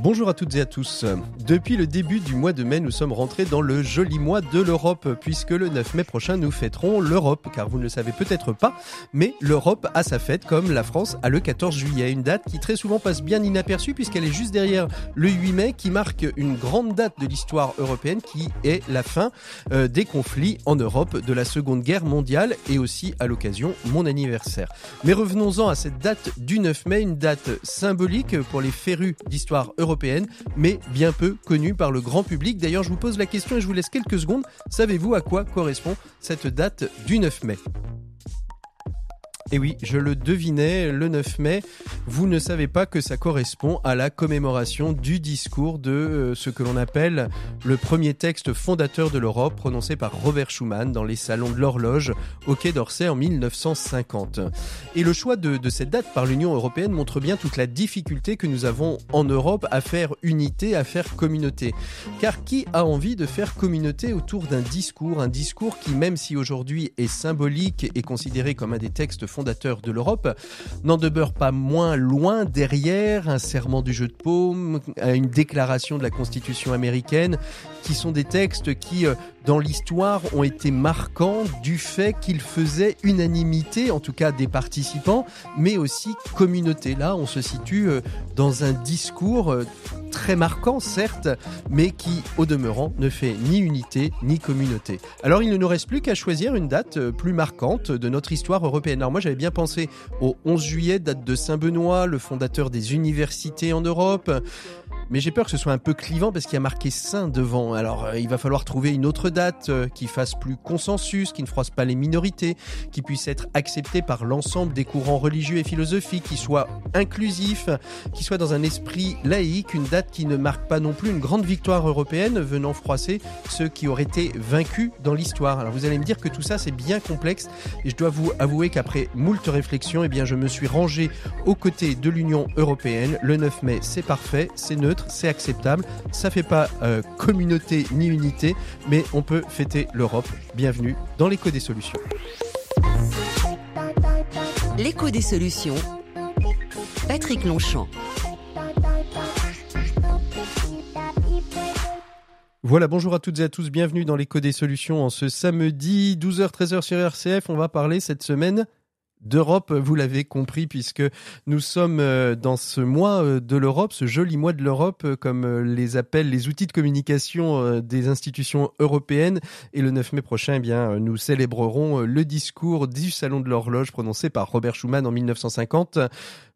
Bonjour à toutes et à tous. Depuis le début du mois de mai, nous sommes rentrés dans le joli mois de l'Europe, puisque le 9 mai prochain, nous fêterons l'Europe, car vous ne le savez peut-être pas, mais l'Europe a sa fête comme la France a le 14 juillet, une date qui très souvent passe bien inaperçue, puisqu'elle est juste derrière le 8 mai, qui marque une grande date de l'histoire européenne, qui est la fin euh, des conflits en Europe de la Seconde Guerre mondiale, et aussi à l'occasion mon anniversaire. Mais revenons-en à cette date du 9 mai, une date symbolique pour les férus d'histoire européenne mais bien peu connue par le grand public. D'ailleurs, je vous pose la question et je vous laisse quelques secondes. Savez-vous à quoi correspond cette date du 9 mai? Et oui, je le devinais, le 9 mai, vous ne savez pas que ça correspond à la commémoration du discours de euh, ce que l'on appelle le premier texte fondateur de l'Europe prononcé par Robert Schuman dans les salons de l'horloge au Quai d'Orsay en 1950. Et le choix de, cette date par l'Union européenne montre bien toute la difficulté que nous avons en Europe à faire unité, à faire communauté. Car qui a envie de faire communauté autour d'un discours, un discours qui même si aujourd'hui est symbolique et considéré comme un des textes fondateur de l'Europe, n'en demeure pas moins loin derrière un serment du jeu de paume, une déclaration de la Constitution américaine, qui sont des textes qui, euh, dans l'histoire, ont été marquants du fait qu'ils faisaient unanimité, en tout cas des participants, mais aussi communauté. Là, on se situe euh, dans un discours euh, très marquant, certes, mais qui, au demeurant, ne fait ni unité ni communauté. Alors, il ne nous reste plus qu'à choisir une date plus marquante de notre histoire européenne. Alors, moi, j'avais bien pensé au 11 juillet, date de Saint-Benoît, le fondateur des universités en Europe mais j'ai peur que ce soit un peu clivant parce qu'il y a marqué Saint devant. Alors euh, il va falloir trouver une autre date euh, qui fasse plus consensus, qui ne froisse pas les minorités, qui puisse être acceptée par l'ensemble des courants religieux et philosophiques, qui soit inclusif, qui soit dans un esprit laïque, une date qui ne marque pas non plus une grande victoire européenne venant froisser ceux qui auraient été vaincus dans l'histoire. Alors vous allez me dire que tout ça c'est bien complexe et je dois vous avouer qu'après moult réflexions, eh bien je me suis rangé aux côtés de l'Union européenne. Le 9 mai c'est parfait, c'est neutre c'est acceptable. Ça fait pas euh, communauté ni unité, mais on peut fêter l'Europe. Bienvenue dans l'écho des solutions. L'écho des solutions. Patrick Longchamp. Voilà, bonjour à toutes et à tous, bienvenue dans l'écho des solutions en ce samedi 12h-13h sur RCF. On va parler cette semaine d'Europe, vous l'avez compris, puisque nous sommes euh, dans ce mois euh, de l'Europe, ce joli mois de l'Europe, euh, comme les appellent les outils de communication des institutions européennes. Et le 9 mai prochain, eh bien, nous célébrerons le discours du Salon de l'horloge prononcé par Robert Schuman en 1950.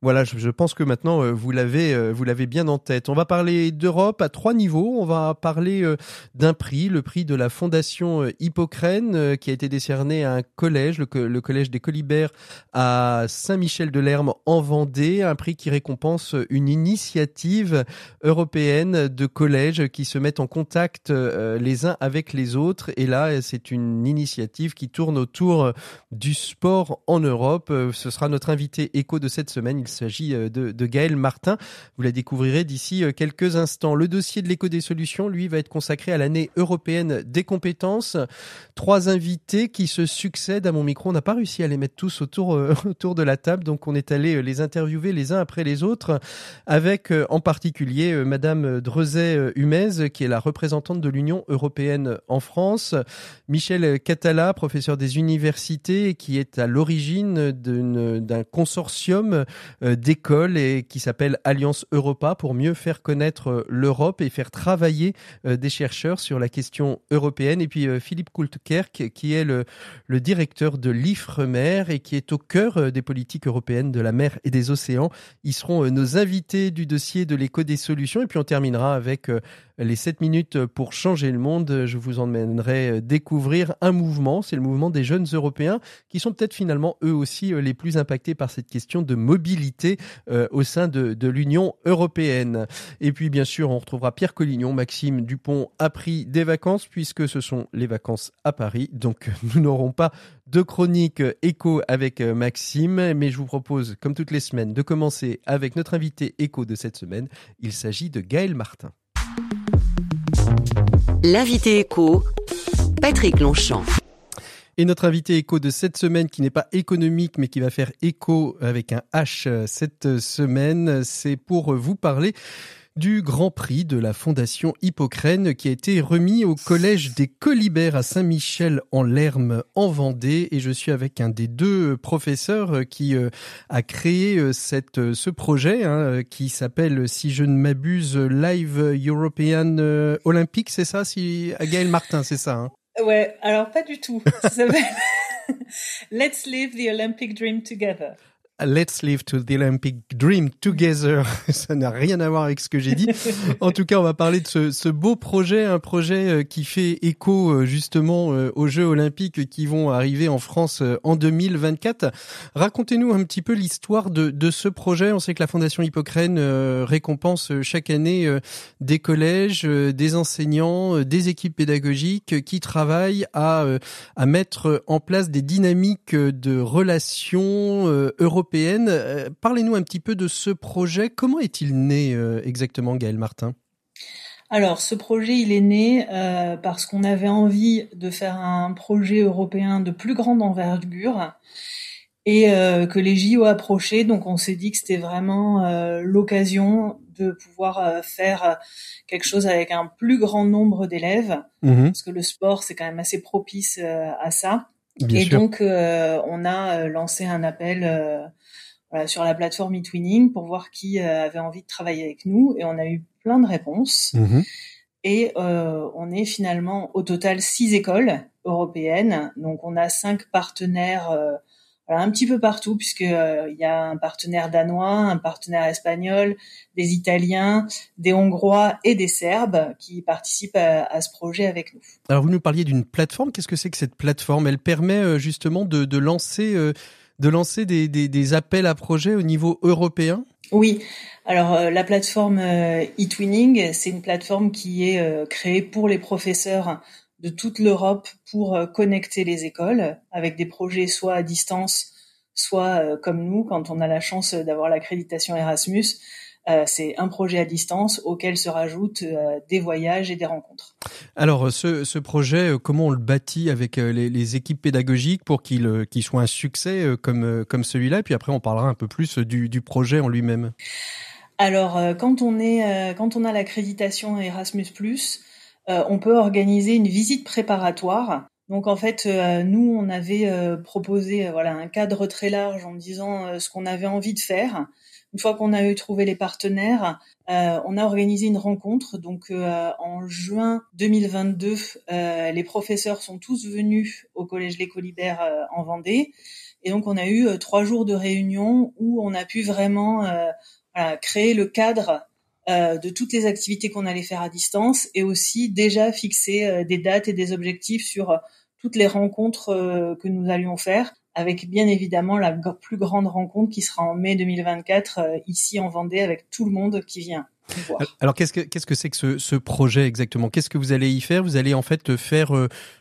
Voilà, je, pense que maintenant euh, vous l'avez euh, vous l'avez bien en tête. On va parler d'Europe à trois niveaux. On va parler euh, d'un prix, le prix de la Fondation Hippocrène, qui a été décerné à un collège, le, collège des Colibert à Saint-Michel-de-Lerme en Vendée, un prix qui récompense une initiative européenne de collèges qui se mettent en contact les uns avec les autres. Et là, c'est une initiative qui tourne autour du sport en Europe. Ce sera notre invité écho de cette semaine. S'agit euh, de, de Gaël Martin. Vous la découvrirez d'ici euh, quelques instants. Le dossier de l'éco des solutions, lui, va être consacré à l'année européenne des compétences. Trois invités qui se succèdent à mon micro. On n'a pas réussi à les mettre tous autour, euh, autour de la table, donc on est allé les interviewer les uns après les autres, avec en particulier Madame Drezet-Humez, qui est la représentante de l'Union européenne en France, Michel Catala, professeur des universités, qui est à l'origine d'un consortium d'école et qui s'appelle Alliance Europa pour mieux faire connaître euh, l'Europe et faire travailler euh, des chercheurs sur la question européenne. Et puis Philippe Kultkerk qui est le, directeur de l'IFREMER et qui est au cœur des politiques européennes de la mer et des océans. Ils seront nos invités du dossier de l'écho des solutions. Et puis on terminera avec les 7 minutes pour changer le monde. Je vous emmènerai découvrir un mouvement, c'est le mouvement des jeunes Européens qui sont peut-être finalement eux aussi les plus impactés par cette question de mobilité euh, au sein de, l'Union européenne. Et puis bien sûr, on retrouvera Pierre Collignon, Maxime Dupont a pris des vacances puisque ce sont les vacances à Paris. Donc nous n'aurons pas de chronique écho avec Maxime, mais je vous propose, comme toutes les semaines, de commencer avec notre invité écho de cette semaine. Il s'agit de Gaël Martin. L'invité éco, Patrick Longchamp. Et notre invité éco de cette semaine, qui n'est pas économique, mais qui va faire écho avec un H cette semaine, c'est pour vous parler du Grand Prix de la Fondation Hippocrène qui a été remis au Collège des Colibères à Saint-Michel en Lerme en Vendée. Et je suis avec un des deux professeurs qui euh, a créé euh, cette, euh, ce projet hein, qui s'appelle, si je ne m'abuse, Live European Olympic, c'est ça, si Gaël Martin, c'est ça hein? Ouais, alors pas du tout. Let's Live the Olympic Dream Together. Let's live to the Olympic Dream together. Ça n'a rien à voir avec ce que j'ai dit. En tout cas, on va parler de ce, ce, beau projet, un projet euh, qui fait écho euh, justement euh, aux Jeux Olympiques qui vont arriver en France en 2024. Racontez-nous un petit peu l'histoire de, de, ce projet. On sait que la Fondation Hippocrène récompense chaque année des collèges, des enseignants, des équipes pédagogiques qui travaillent à, à mettre en place des dynamiques de relations européennes euh, parlez-nous un petit peu de ce projet. Comment est-il né euh, exactement, Gaël Martin? Alors, ce projet, il est né euh, parce qu'on avait envie de faire un projet européen de plus grande envergure et que les JO approchaient. Donc, on s'est dit que c'était vraiment l'occasion de pouvoir faire quelque chose avec un plus grand nombre d'élèves, mmh parce que le sport, c'est quand même assez propice à ça. Et donc, on a lancé un appel sur la plateforme eTwinning pour voir qui avait envie de travailler avec nous. Et on a eu plein de réponses. Mmh et on est finalement au total six écoles européennes. Donc, on a cinq partenaires un petit peu partout, puisque il y a un partenaire danois, un partenaire espagnol, des Italiens, des Hongrois et des Serbes qui participent à, ce projet avec nous. Alors vous nous parliez d'une plateforme. Qu'est-ce que c'est que cette plateforme? Elle permet justement de, lancer, de lancer des, appels à projets au niveau européen? Oui. Alors la plateforme eTwinning, c'est une plateforme qui est créée pour les professeurs de toute l'Europe pour euh, connecter les écoles avec des projets soit à distance, soit euh, comme nous, quand on a la chance d'avoir l'accréditation Erasmus, euh, c'est un projet à distance auquel se rajoutent des voyages et des rencontres. Alors, ce, projet, comment on le bâtit avec les, équipes pédagogiques pour qu'il soit un succès comme, comme celui-là? Et puis après, on parlera un peu plus du, du projet en lui-même. Alors, quand on, est, quand on a l'accréditation Erasmus, euh, on peut organiser une visite préparatoire. Donc en fait, euh, nous, on avait euh, proposé voilà un cadre très large en disant ce qu'on avait envie de faire. Une fois qu'on a eu trouvé les partenaires, on a organisé une rencontre. Donc en juin 2022, les professeurs sont tous venus au Collège Les Colibert en Vendée. Et donc on a eu trois jours de réunion où on a pu vraiment créer le cadre euh, de toutes les activités qu'on allait faire à distance et aussi déjà fixer euh, des dates et des objectifs sur euh, toutes les rencontres que nous allions faire avec bien évidemment la plus grande rencontre qui sera en mai 2024 ici en Vendée avec tout le monde qui vient. Voir. Alors qu'est-ce que qu'est-ce que c'est que ce, ce, projet exactement? Qu'est-ce que vous allez y faire? Vous allez en fait faire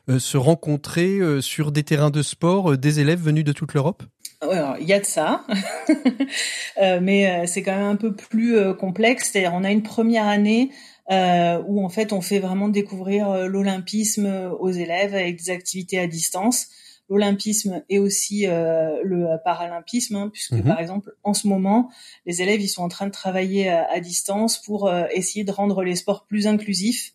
se rencontrer sur des terrains de sport des élèves venus de toute l'Europe? Il y a de ça, euh, mais euh, c'est quand même un peu plus euh, complexe. C'est-à-dire, on a une première année où en fait on fait vraiment découvrir l'olympisme aux élèves avec des activités à distance. L'olympisme et aussi le paralympisme, hein, puisque mhm. par exemple en ce moment les élèves ils sont en train de travailler à, distance pour essayer de rendre les sports plus inclusifs.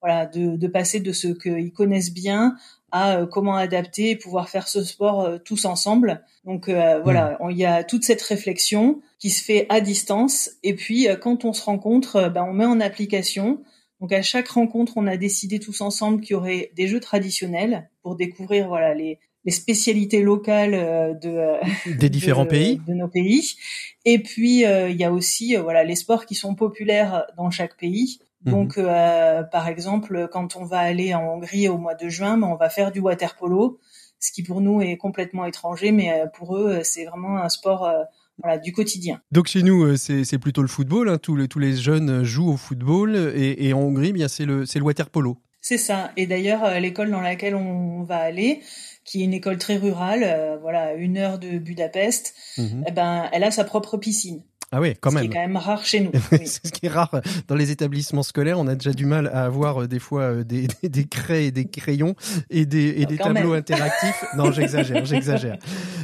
Voilà, de, de passer de ce qu'ils connaissent bien à euh, comment adapter et pouvoir faire ce sport euh, tous ensemble. Donc euh, voilà, hmm. il y a toute cette réflexion qui se fait à distance. Et puis quand on se rencontre, ben, on met en application. Donc à chaque rencontre, on a décidé tous ensemble qu'il y aurait des jeux traditionnels pour découvrir voilà les, les spécialités locales de des différents pays de nos pays. Et puis il y a aussi voilà les sports qui sont populaires dans chaque pays. Mhm. Donc, euh, par exemple, quand on va aller en Hongrie au mois de juin, ben, on va faire du water polo, ce qui pour nous est complètement étranger, mais euh, pour eux, c'est vraiment un sport euh, voilà, du quotidien. Donc chez nous, c'est plutôt le football. Hein. Tous, les, tous les jeunes jouent au football, et, et en Hongrie, bien c'est le, le water polo. C'est ça. Et d'ailleurs, l'école dans laquelle on va aller, qui est une école très rurale, voilà, une heure de Budapest, mhm. eh ben, elle a sa propre piscine. Ah oui, quand ce même. qui est quand même rare chez nous. ce qui est rare dans les établissements scolaires. On a déjà du mal à avoir euh, des fois euh, des, des, des craies et des crayons et des, et des tableaux même. interactifs. Non, j'exagère, j'exagère.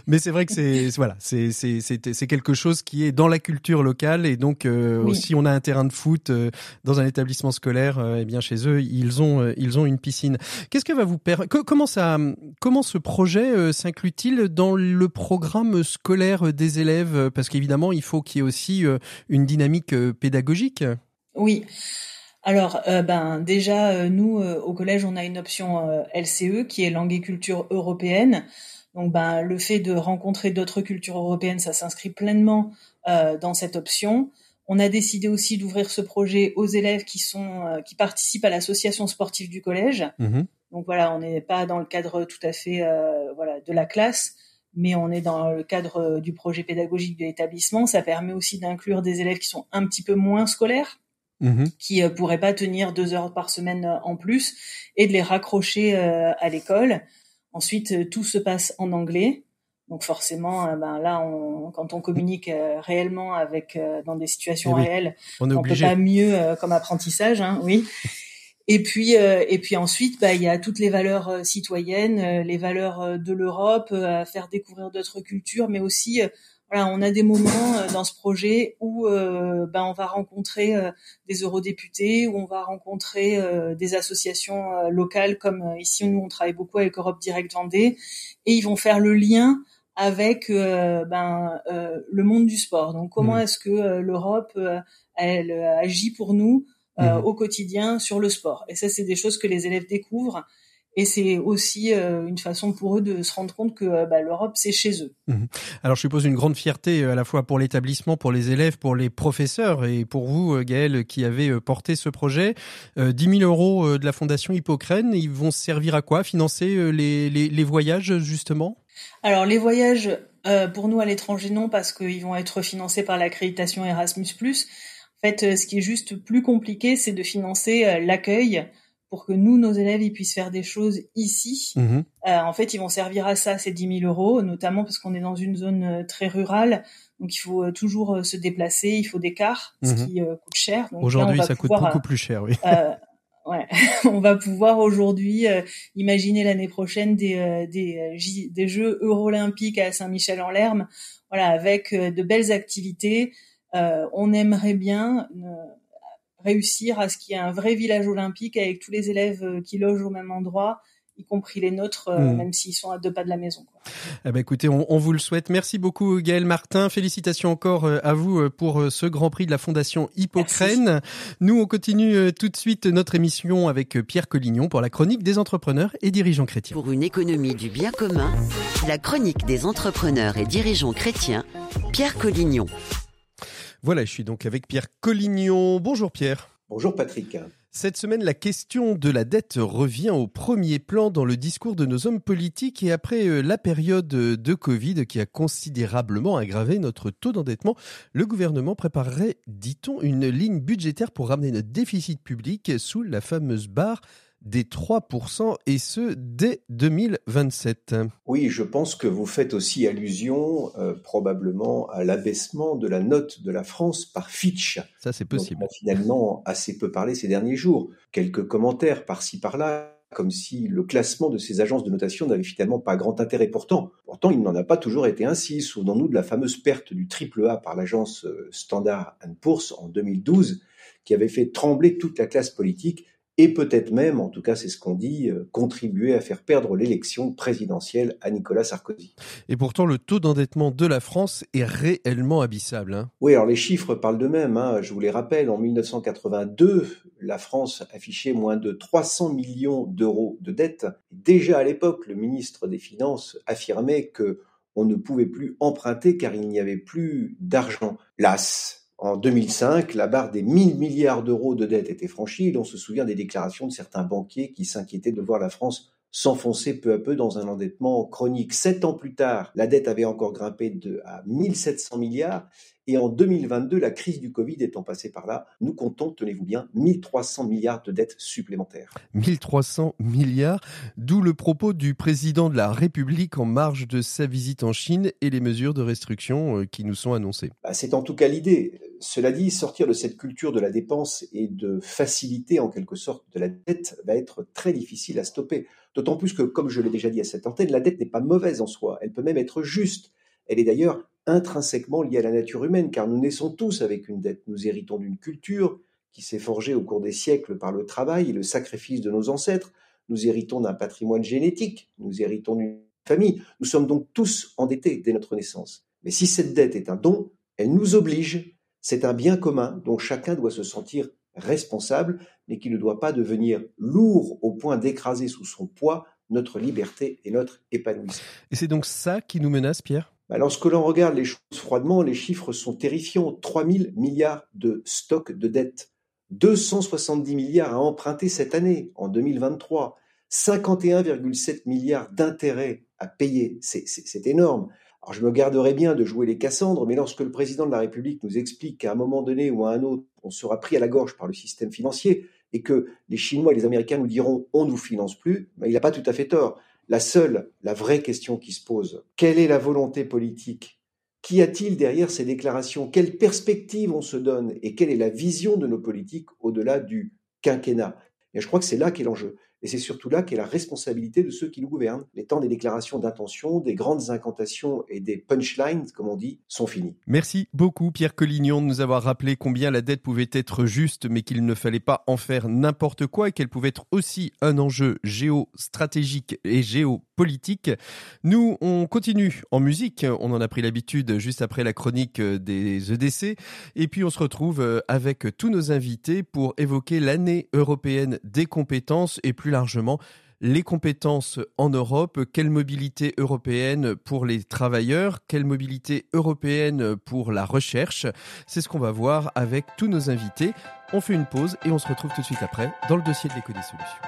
Mais c'est vrai que c'est voilà, c'est c'est c'est quelque chose qui est dans la culture locale et donc euh, oui. si on a un terrain de foot euh, dans un établissement scolaire, euh, eh bien chez eux ils ont ils ont une piscine. Qu'est-ce que va vous permettre Comment ça comment ce projet s'inclut-il dans le programme scolaire des élèves? Parce qu'évidemment il faut qu'il y ait aussi une dynamique pédagogique. Oui. Alors, euh, ben déjà, euh, nous euh, au collège, on a une option LCE qui est langue et culture européenne. Donc, ben le fait de rencontrer d'autres cultures européennes, ça s'inscrit pleinement dans cette option. On a décidé aussi d'ouvrir ce projet aux élèves qui sont qui participent à l'association sportive du collège. Mmh. Donc voilà, on n'est pas dans le cadre tout à fait voilà de la classe, mais on est dans le cadre du projet pédagogique de l'établissement. Ça permet aussi d'inclure des élèves qui sont un petit peu moins scolaires Mmh. qui euh, pourraient pas tenir deux heures par semaine euh, en plus et de les raccrocher euh, à l'école. Ensuite, euh, tout se passe en anglais. Donc forcément, euh, ben là, on, quand on communique euh, réellement avec dans des situations Eh oui, réelles, On obligé. peut pas mieux comme apprentissage, hein, oui. Et puis, et puis ensuite, bah, il y a toutes les valeurs citoyennes, les valeurs de l'Europe, à faire découvrir d'autres cultures, mais aussi voilà, on a des moments euh, dans ce projet où euh, ben, on va rencontrer euh, des eurodéputés, où on va rencontrer euh, des associations euh, locales, comme euh, ici nous on travaille beaucoup avec Europe Direct Vendée, et ils vont faire le lien avec ben, le monde du sport. Donc comment Mmh. est-ce que l'Europe elle agit pour nous Mmh. au quotidien sur le sport Et ça c'est des choses que les élèves découvrent. Et c'est aussi euh, une façon pour eux de se rendre compte que euh, bah, l'Europe, c'est chez eux. Mmh. Alors je suppose une grande fierté euh, à la fois pour l'établissement, pour les élèves, pour les professeurs et pour vous, euh, Gaël, qui avez euh, porté ce projet. Euh, 10 000 euros euh, de la Fondation Hippocrène, ils vont servir à quoi? Financer euh, les, les, les voyages, justement? Alors les voyages, euh, pour nous à l'étranger, non, parce qu'ils vont être financés par l'accréditation Erasmus+. En fait, euh, ce qui est juste plus compliqué, c'est de financer euh, l'accueil pour que nous, nos élèves, ils puissent faire des choses ici. Mmh. Euh, en fait, ils vont servir à ça, ces 10 000 euros, notamment parce qu'on est dans une zone très rurale, donc il faut toujours se déplacer, il faut des cars, ce Mhm. qui euh, coûte cher. Aujourd'hui, ça coûte beaucoup plus cher, oui. ouais, on va pouvoir aujourd'hui imaginer l'année prochaine des des, des Jeux Euro-Olympiques à Saint-Michel-en-Lerme, voilà, avec de belles activités. Euh, on aimerait bien euh, réussir à ce qu'il y ait un vrai village olympique avec tous les élèves euh, qui logent au même endroit, y compris les nôtres, euh, Mhm. même s'ils sont à deux pas de la maison. quoi. Eh ben, écoutez, on, on vous le souhaite. Merci beaucoup, Gaël Martin. Félicitations encore à vous pour ce Grand Prix de la Fondation Hippocrène. Nous, on continue tout de suite notre émission avec Pierre Collignon pour la chronique des entrepreneurs et dirigeants chrétiens. Pour une économie du bien commun, la chronique des entrepreneurs et dirigeants chrétiens, Pierre Collignon. Voilà, je suis donc avec Pierre Collignon. Bonjour Pierre. Bonjour Patrick. Cette semaine, la question de la dette revient au premier plan dans le discours de nos hommes politiques et après euh, la période de Covid qui a considérablement aggravé notre taux d'endettement, le gouvernement préparerait, dit-on, une ligne budgétaire pour ramener notre déficit public sous la fameuse barre des 3% et ce dès 2027. Oui, je pense que vous faites aussi allusion euh, probablement à l'abaissement de la note de la France par Fitch. Ça, c'est possible. on a finalement assez peu parlé ces derniers jours. Quelques commentaires par-ci par-là, comme si le classement de ces agences de notation n'avait finalement pas grand intérêt. Pourtant, pourtant, il n'en a pas toujours été ainsi. Souvenons-nous de la fameuse perte du triple A par l'agence euh, Standard Poor's en 2012, qui avait fait trembler toute la classe politique et peut-être même, en tout cas c'est ce qu'on dit, euh, contribuer à faire perdre l'élection présidentielle à Nicolas Sarkozy. Et pourtant, le taux d'endettement de la France est réellement abyssable. hein. Oui, alors les chiffres parlent d'eux-mêmes. Hein. Je vous les rappelle, en 1982, la France affichait moins de 300 millions d'euros de dette. Déjà à l'époque, le ministre des Finances affirmait que on ne pouvait plus emprunter car il n'y avait plus d'argent. Las. En 2005, la barre des 1000 milliards d'euros de dette était franchie et l'on se souvient des déclarations de certains banquiers qui s'inquiétaient de voir la France s'enfoncer peu à peu dans un endettement chronique. Sept ans plus tard, la dette avait encore grimpé de, à 1700 milliards Et en 2022, la crise du Covid étant passée par là, nous comptons, tenez-vous bien, 1300 milliards de dettes supplémentaires. 1300 milliards, d'où le propos du président de la République en marge de sa visite en Chine et les mesures de restriction euh, qui nous sont annoncées. Bah, c'est en tout cas l'idée. Cela dit, sortir de cette culture de la dépense et de faciliter en quelque sorte de la dette va être très difficile à stopper. D'autant plus que, comme je l'ai déjà dit à cette antenne, la dette n'est pas mauvaise en soi, elle peut même être juste. Elle est d'ailleurs intrinsèquement liée à la nature humaine, car nous naissons tous avec une dette. Nous héritons d'une culture qui s'est forgée au cours des siècles par le travail et le sacrifice de nos ancêtres. Nous héritons d'un patrimoine génétique, nous héritons d'une famille. Nous sommes donc tous endettés dès notre naissance. Mais si cette dette est un don, elle nous oblige. C'est un bien commun dont chacun doit se sentir responsable, mais qui ne doit pas devenir lourd au point d'écraser sous son poids notre liberté et notre épanouissement. Et c'est donc ça qui nous menace, Pierre? Bah, lorsque l'on regarde les choses froidement, les chiffres sont terrifiants. 3 000 milliards de stocks de dettes, 270 milliards à emprunter cette année, en 2023, 51,7 milliards d'intérêts à payer. C'est énorme. Alors je me garderai bien de jouer les Cassandres, mais lorsque le président de la République nous explique qu'à un moment donné ou à un autre, on sera pris à la gorge par le système financier et que les Chinois et les Américains nous diront on nous finance plus, ben, il n'a pas tout à fait tort. La seule, la vraie question qui se pose, quelle est la volonté politique? Qu'y a-t-il derrière ces déclarations? Quelle perspective on se donne? Et quelle est la vision de nos politiques au-delà du quinquennat? Et je crois que c'est là qu'est l'enjeu. Et c'est surtout là qu'est la responsabilité de ceux qui nous gouvernent. Les temps des déclarations d'intention, des grandes incantations et des punchlines, comme on dit, sont finis. Merci beaucoup Pierre Collignon de nous avoir rappelé combien la dette pouvait être juste, mais qu'il ne fallait pas en faire n'importe quoi et qu'elle pouvait être aussi un enjeu géostratégique et géopolitique. Nous, on continue en musique. On en a pris l'habitude juste après la chronique des EDC. Et puis on se retrouve avec tous nos invités pour évoquer l'année européenne des compétences et plus largement les compétences en Europe, quelle mobilité européenne pour les travailleurs, quelle mobilité européenne pour la recherche? C'est ce qu'on va voir avec tous nos invités. On fait une pause et on se retrouve tout de suite après dans le dossier de l'éco des solutions.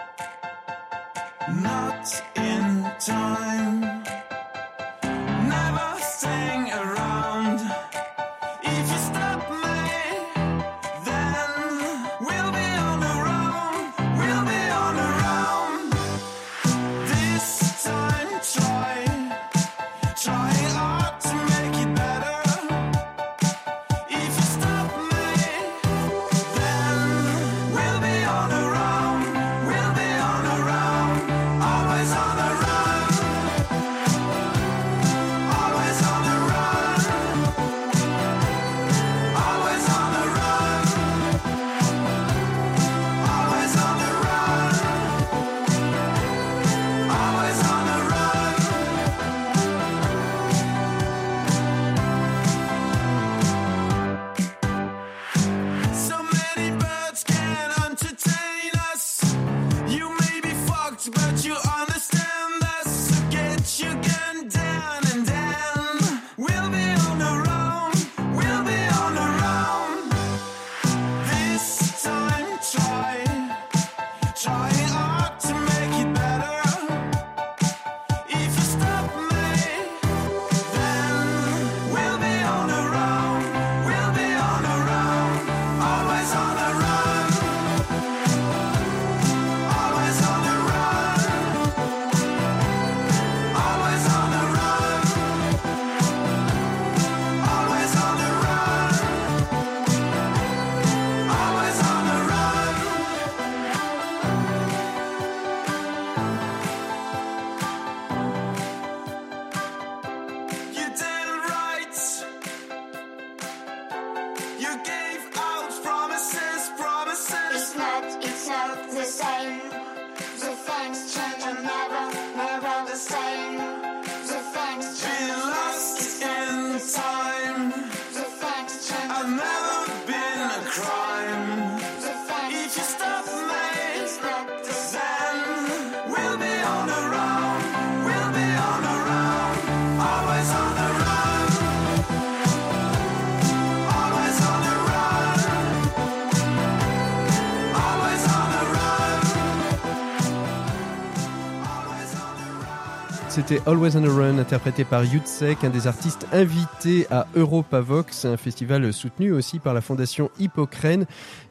C'était Always on a Run, interprété par Yutsek, un des artistes invités à Europavox, un festival soutenu aussi par la fondation Hippocrène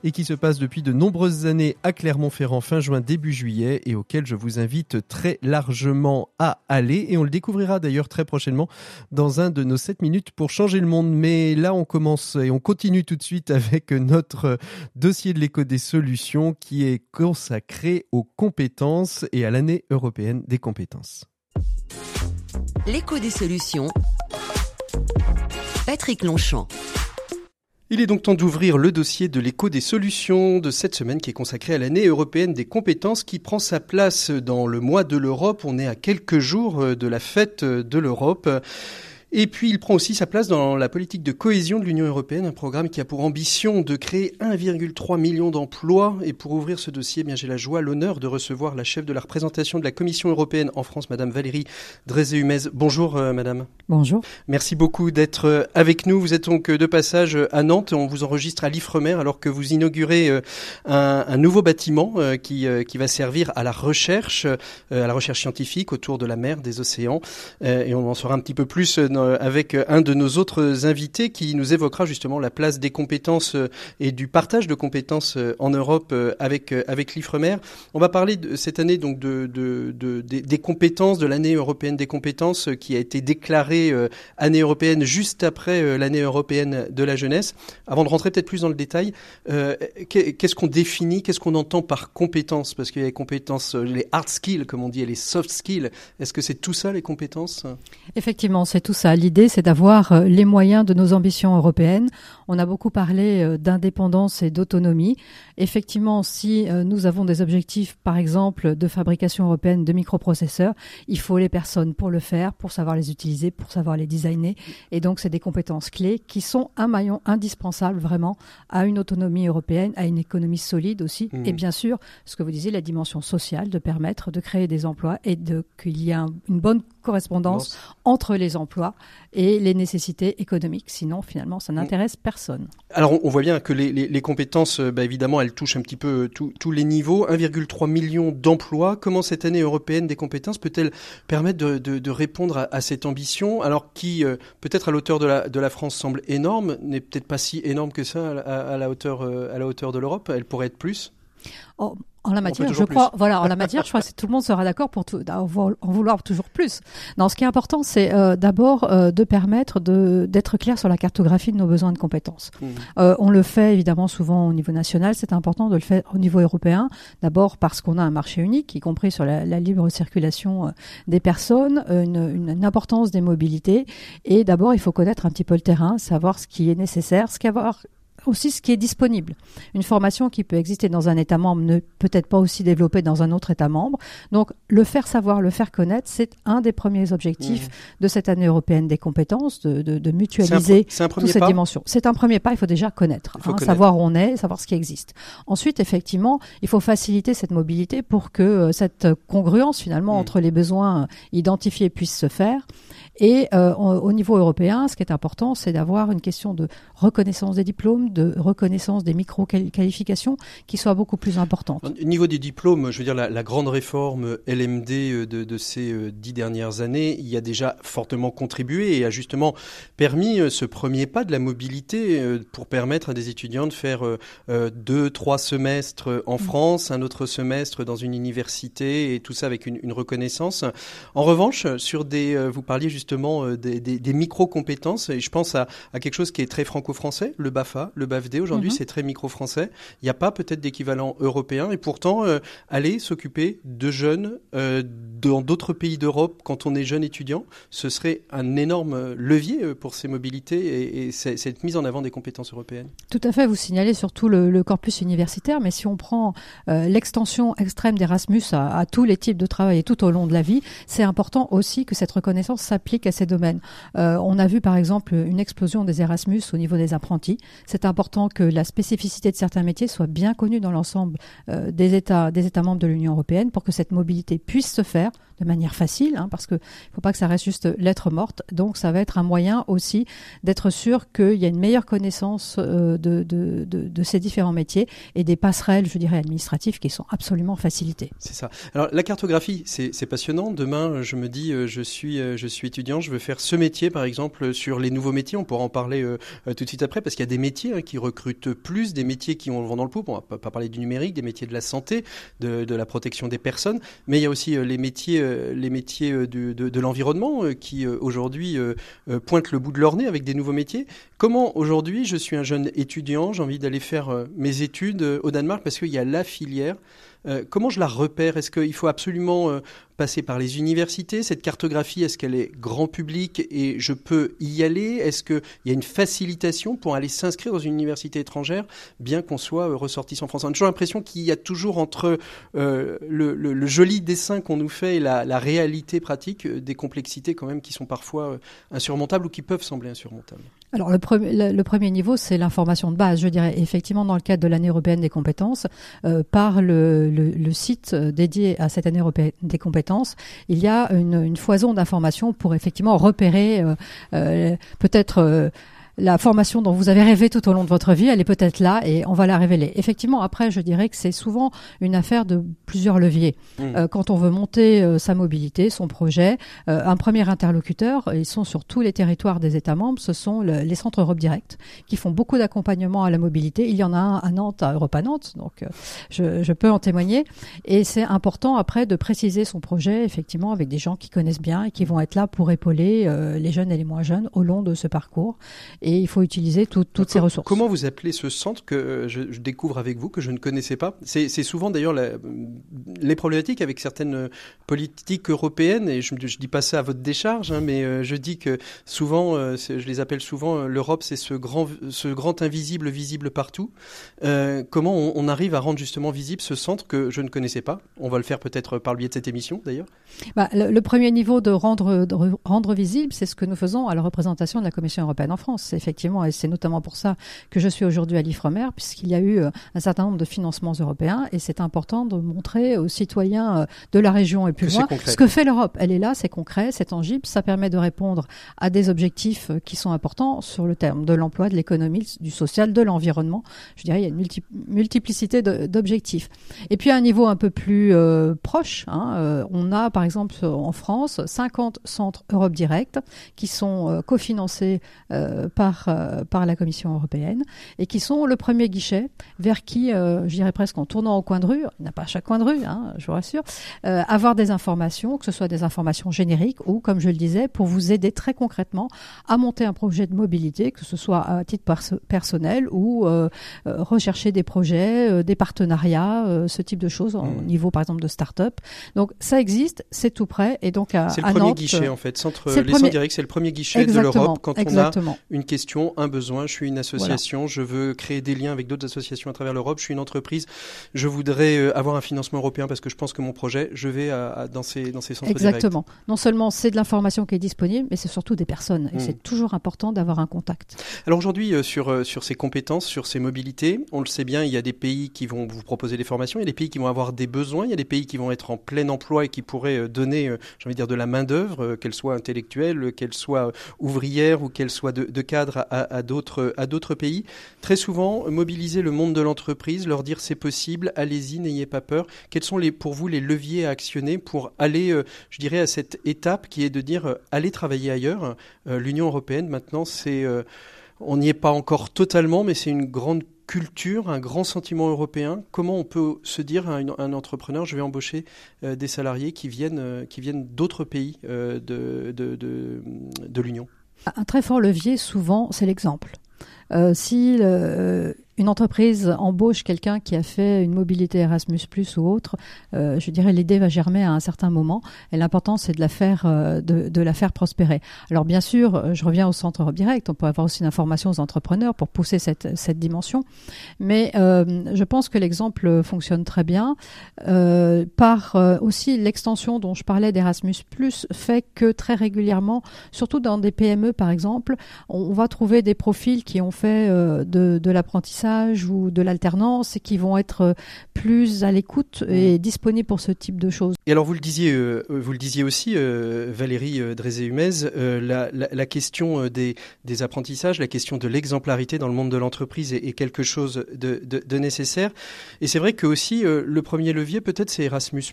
et qui se passe depuis de nombreuses années à Clermont-Ferrand fin juin, début juillet et auquel je vous invite très largement à aller. Et on le découvrira d'ailleurs très prochainement dans un de nos 7 minutes pour changer le monde. Mais là, on commence et on continue tout de suite avec notre dossier de l'écho des solutions qui est consacré aux compétences et à l'année européenne des compétences. L'écho des solutions. Patrick Longchamp. Il est donc temps d'ouvrir le dossier de l'écho des solutions de cette semaine qui est consacré à l'année européenne des compétences qui prend sa place dans le mois de l'Europe. On est à quelques jours de la fête de l'Europe. Et puis il prend aussi sa place dans la politique de cohésion de l'Union européenne, un programme qui a pour ambition de créer 1,3 million d'emplois. Et pour ouvrir ce dossier, eh bien j'ai la joie, l'honneur de recevoir la chef de la représentation de la Commission européenne en France, Madame Valérie Drézé-Humez. Bonjour euh, Madame. Bonjour. Merci beaucoup d'être euh, avec nous. Vous êtes donc euh, de passage à Nantes. On vous enregistre à l'Ifremer alors que vous inaugurez un, un nouveau bâtiment qui, qui va servir à la recherche, à la recherche scientifique autour de la mer, des océans. Et on en saura un petit peu plus dans euh, avec un de nos autres invités qui nous évoquera justement la place des compétences euh, et du partage de compétences euh, en Europe avec avec l'Ifremer. On va parler cette année donc de, de, de des, compétences de l'année européenne des compétences qui a été déclarée année européenne juste après l'année européenne de la jeunesse. Avant de rentrer peut-être plus dans le détail, qu'est-ce qu'on définit, qu'est-ce qu'on entend par compétences? Parce qu'il y a les compétences, les hard skills comme on dit, et les soft skills. Est-ce que c'est tout ça les compétences? Effectivement, c'est tout ça. L'idée, c'est d'avoir euh, les moyens de nos ambitions européennes. On a beaucoup parlé euh, d'indépendance et d'autonomie. Effectivement, si euh, nous avons des objectifs, par exemple, de fabrication européenne de microprocesseurs, il faut les personnes pour le faire, pour savoir les utiliser, pour savoir les designer. Et donc, c'est des compétences clés qui sont un maillon indispensable vraiment à une autonomie européenne, à une économie solide aussi. Mmh. Et bien sûr, ce que vous disiez, la dimension sociale, de permettre de créer des emplois et de qu'il y ait une bonne correspondance entre les emplois et les nécessités économiques. Sinon, finalement, ça n'intéresse personne. Alors, on voit bien que les, les, les compétences, euh, bah, évidemment, elles touchent un petit peu euh, tous les niveaux. 1,3 million d'emplois. Comment cette année européenne des compétences peut-elle permettre de, de, de répondre à, à, cette ambition, alors qui, euh, peut-être à l'auteur de la, de la France, semble énorme, n'est peut-être pas si énorme que ça à, à la, hauteur, à la hauteur de l'Europe? Elle pourrait être plus? Oh, en la matière, je crois, voilà, en la matière, je crois que tout le monde sera d'accord pour tout, en vouloir toujours plus. Non, ce qui est important, c'est euh, d'abord euh, de permettre de d'être clair sur la cartographie de nos besoins de compétences. Mmh. Euh, on le fait évidemment souvent au niveau national. C'est important de le faire au niveau européen. D'abord parce qu'on a un marché unique, y compris sur la, la libre circulation euh, des personnes, une, une, importance des mobilités. Et d'abord, il faut connaître un petit peu le terrain, savoir ce qui est nécessaire, ce qu'avoir aussi ce qui est disponible. Une formation qui peut exister dans un État membre ne peut être pas aussi développée dans un autre État membre. Donc, le faire savoir, le faire connaître, c'est un des premiers objectifs mmh. de cette année européenne des compétences, de, de, de mutualiser toutes ces dimensions. C'est un premier pas, il faut déjà connaître, hein, connaître, savoir où on est, savoir ce qui existe. Ensuite, effectivement, il faut faciliter cette mobilité pour que euh, cette congruence, finalement, mmh. entre les besoins identifiés puisse se faire. Et euh, au niveau européen, ce qui est important, c'est d'avoir une question de reconnaissance des diplômes, de reconnaissance des micro-qualifications qui soit beaucoup plus importante. Au niveau des diplômes, je veux dire, la, la grande réforme LMD euh, de, de, ces euh, dix dernières années y a déjà fortement contribué et a justement permis euh, ce premier pas de la mobilité pour permettre à des étudiants de faire deux, trois semestres en mm. France, un autre semestre dans une université et tout ça avec une, une reconnaissance. En revanche, sur des, vous parliez justement des, des, des micro-compétences et je pense à, à quelque chose qui est très franco-français, le BAFA, le BAFD aujourd'hui, mhm. c'est très micro-français. Il n'y a pas peut-être d'équivalent européen. Et pourtant, euh, aller s'occuper de jeunes euh, dans d'autres pays d'Europe quand on est jeune étudiant, ce serait un énorme levier euh, pour ces mobilités et, et cette mise en avant des compétences européennes. Tout à fait. Vous signalez surtout le, le corpus universitaire, mais si on prend euh, l'extension extrême d'Erasmus à, à, tous les types de travail et tout au long de la vie, c'est important aussi que cette reconnaissance s'applique à ces domaines. Euh, on a vu par exemple une explosion des Erasmus au niveau des apprentis. C'est important que la spécificité de certains métiers soit bien connue dans l'ensemble euh, des États des États membres de l'Union européenne pour que cette mobilité puisse se faire de manière facile, hein, parce que il faut pas que ça reste juste lettre morte. Donc ça va être un moyen aussi d'être sûr qu'il y a une meilleure connaissance de, de, ces différents métiers et des passerelles, je dirais, administratives qui sont absolument facilitées. C'est ça. Alors la cartographie, c'est passionnant. Demain, je me dis, je suis, je suis étudiant, je veux faire ce métier, par exemple, sur les nouveaux métiers. On pourra en parler tout de suite après, parce qu'il y a des métiers hein, qui recrutent plus, des métiers qui ont le vent dans le poupe. On va pas parler du numérique, des métiers de la santé, de la protection des personnes, mais il y a aussi les métiers, les métiers de, de, l'environnement qui aujourd'hui pointent le bout de leur nez avec des nouveaux métiers. Comment aujourd'hui, je suis un jeune étudiant, j'ai envie d'aller faire mes études au Danemark parce qu'il y a la filière euh, comment je la repère? Est-ce qu'il faut absolument euh, passer par les universités? Cette cartographie, est-ce qu'elle est grand public et je peux y aller? Est-ce qu'il y a une facilitation pour aller s'inscrire dans une université étrangère, bien qu'on soit euh, ressortissant français? On a toujours l'impression qu'il y a toujours entre le, joli dessin qu'on nous fait et la, la réalité pratique des complexités quand même qui sont parfois insurmontables ou qui peuvent sembler insurmontables. Alors le, premier, le, premier niveau, c'est l'information de base. Je dirais effectivement dans le cadre de l'année européenne des compétences, par le, le, site euh, dédié à cette année européenne des compétences, il y a une, foison d'informations pour effectivement repérer euh, euh, peut-être la formation dont vous avez rêvé tout au long de votre vie, elle est peut-être là et on va la révéler. Effectivement, après, je dirais que c'est souvent une affaire de plusieurs leviers. Mmh. Euh, quand on veut monter euh, sa mobilité, son projet, euh, un premier interlocuteur, ils sont sur tous les territoires des États membres, ce sont les centres Europe Direct qui font beaucoup d'accompagnement à la mobilité. Il y en a un à Nantes, à Europa Nantes, donc je, je, peux en témoigner. Et c'est important après de préciser son projet, effectivement, avec des gens qui connaissent bien et qui vont être là pour épauler les jeunes et les moins jeunes au long de ce parcours et il faut utiliser toutes ces ressources. Comment vous appelez ce centre que euh, je, découvre avec vous, que je ne connaissais pas? C'est souvent d'ailleurs les problématiques avec certaines euh, politiques européennes, et je ne dis pas ça à votre décharge, hein, mais euh, je dis que souvent, je les appelle souvent, l'Europe c'est ce grand, ce grand invisible visible partout. comment on, arrive à rendre justement visible ce centre que je ne connaissais pas? On va le faire peut-être par le biais de cette émission d'ailleurs. Bah, le, premier niveau de rendre, de rendre visible, c'est ce que nous faisons à la représentation de la Commission européenne en France effectivement, et c'est notamment pour ça que je suis aujourd'hui à l'IFREMER, puisqu'il y a eu euh, un certain nombre de financements européens, et c'est important de montrer aux citoyens euh, de la région et plus loin ce que fait l'Europe. Elle est là, c'est concret, c'est tangible, ça permet de répondre à des objectifs euh, qui sont importants sur le terme de l'emploi, de l'économie, du social, de l'environnement. Je dirais, il y a une multiplicité d'objectifs. Et puis à un niveau un peu plus proche, hein, on a par exemple en France 50 centres Europe Direct qui sont cofinancés par euh, par, la Commission européenne et qui sont le premier guichet vers qui, euh, je dirais presque en tournant au coin de rue, il n'y a pas à chaque coin de rue, hein, je vous rassure, euh, avoir des informations, que ce soit des informations génériques ou, comme je le disais, pour vous aider très concrètement à monter un projet de mobilité, que ce soit à titre personnel ou rechercher des projets, des partenariats, ce type de choses au mmh. niveau, par exemple, de start-up. Donc ça existe, c'est tout prêt et donc à C'est le premier guichet en fait, centre les premier... c'est le premier guichet de l'Europe quand on a une question un besoin. Je suis une association, je veux créer des liens avec d'autres associations à travers l'Europe. Je suis une entreprise, je voudrais euh, avoir un financement européen parce que je pense que mon projet, je vais à, dans ces dans ces centres Exactement. Non seulement c'est de l'information qui est disponible, mais c'est surtout des personnes. Et hmm. c'est toujours important d'avoir un contact. Alors aujourd'hui, euh, sur euh, sur ces compétences, sur ces mobilités, on le sait bien, il y a des pays qui vont vous proposer des formations, il y a des pays qui vont avoir des besoins, il y a des pays qui vont être en plein emploi et qui pourraient donner, j'ai envie de dire, de la main d'œuvre, qu'elle soit intellectuelle, qu'elle soit ouvrière ou qu'elle soit de, de cadre à, d'autres à d'autres pays. Très souvent, mobiliser le monde de l'entreprise, leur dire c'est possible, allez-y, n'ayez pas peur. Quels sont pour vous les leviers à actionner pour aller, euh, je dirais, à cette étape qui est de dire euh, allez travailler ailleurs? Euh, L'Union européenne, maintenant, on n'y est pas encore totalement, mais c'est une grande culture, un grand sentiment européen. Comment on peut se dire à un, entrepreneur, je vais embaucher des salariés qui viennent, d'autres pays de l'Union? Un très fort levier, souvent, c'est l'exemple. Euh, si euh, une entreprise embauche quelqu'un qui a fait une mobilité Erasmus Plus ou autre, euh, je dirais l'idée va germer à un certain moment et l'important c'est de la faire euh, de, de, la faire prospérer. Alors bien sûr, euh, je reviens au centre direct, on peut avoir aussi une information aux entrepreneurs pour pousser cette, cette dimension, mais euh, je pense que l'exemple fonctionne très bien euh, par aussi l'extension dont je parlais d'Erasmus fait que très régulièrement, surtout dans des PME par exemple, on, va trouver des profils qui ont fait de, de l'apprentissage ou de l'alternance et qui vont être plus à l'écoute et disponibles pour ce type de choses. Et alors vous le disiez, vous le disiez aussi, Valérie Drézé-Humez, la, la, la, question des, des apprentissages, la question de l'exemplarité dans le monde de l'entreprise est, est, quelque chose de, de, de nécessaire. Et c'est vrai que aussi le premier levier peut-être c'est Erasmus+,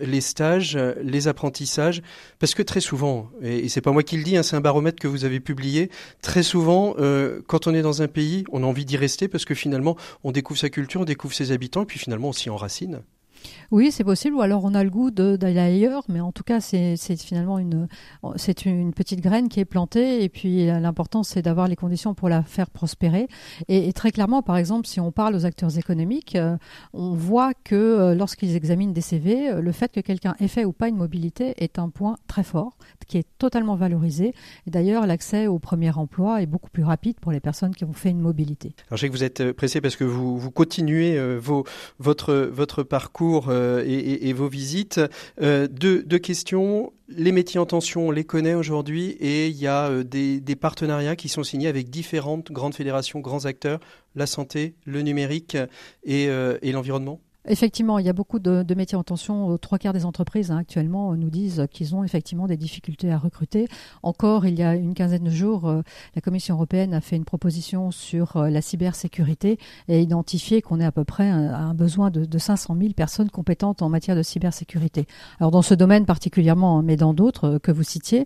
les stages, les apprentissages, parce que très souvent, et, c'est pas moi qui le dis, hein, c'est un baromètre que vous avez publié, très souvent, euh, quand on est dans un pays, on a envie d'y rester parce que finalement, on découvre sa culture, on découvre ses habitants, et puis finalement, on s'y enracine. Oui, c'est possible. Ou alors on a le goût d'aller ailleurs, mais en tout cas, c'est finalement une, c'est une petite graine qui est plantée. Et puis l'important, c'est d'avoir les conditions pour la faire prospérer. Et, très clairement, par exemple, si on parle aux acteurs économiques, euh, on voit que euh, lorsqu'ils examinent des CV, euh, le fait que quelqu'un ait fait ou pas une mobilité est un point très fort, qui est totalement valorisé. Et d'ailleurs, l'accès au premier emploi est beaucoup plus rapide pour les personnes qui ont fait une mobilité. Alors, je sais que vous êtes pressé parce que vous, vous continuez vos, votre, votre parcours euh, et, vos visites. Euh, deux, questions. Les métiers en tension, on les connaît aujourd'hui et il y a euh, des, partenariats qui sont signés avec différentes grandes fédérations, grands acteurs, la santé, le numérique et l'environnement? Effectivement, il y a beaucoup de, métiers en tension. Trois quarts des entreprises hein, actuellement nous disent qu'ils ont effectivement des difficultés à recruter. Encore, il y a une quinzaine de jours, euh, la Commission européenne a fait une proposition sur euh, la cybersécurité et identifié qu'on est à peu près à un, besoin de, de 500 000 personnes compétentes en matière de cybersécurité. Alors dans ce domaine particulièrement, mais dans d'autres euh, que vous citiez,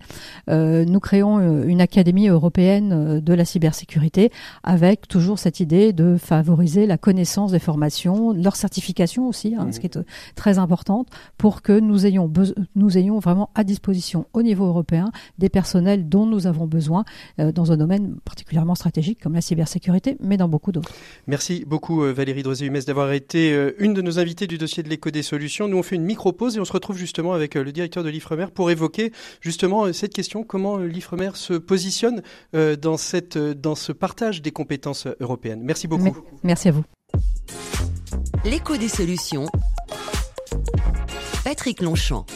nous créons une académie européenne de la cybersécurité avec toujours cette idée de favoriser la connaissance des formations, leur certification aussi, hein, ce qui est euh, très importante, pour que nous ayons, nous ayons vraiment à disposition au niveau européen des personnels dont nous avons besoin euh, dans un domaine particulièrement stratégique comme la cybersécurité, mais dans beaucoup d'autres. Merci beaucoup euh, Valérie Drozé-Humès d'avoir été une de nos invités du dossier de l'éco des solutions. Nous on fait une micro-pause et on se retrouve justement avec le directeur de l'IFREMER pour évoquer justement cette question, comment l'IFREMER se positionne dans, cette, dans ce partage des compétences européennes. Merci beaucoup. Merci à vous l'écho des solutions. Patrick Longchamp.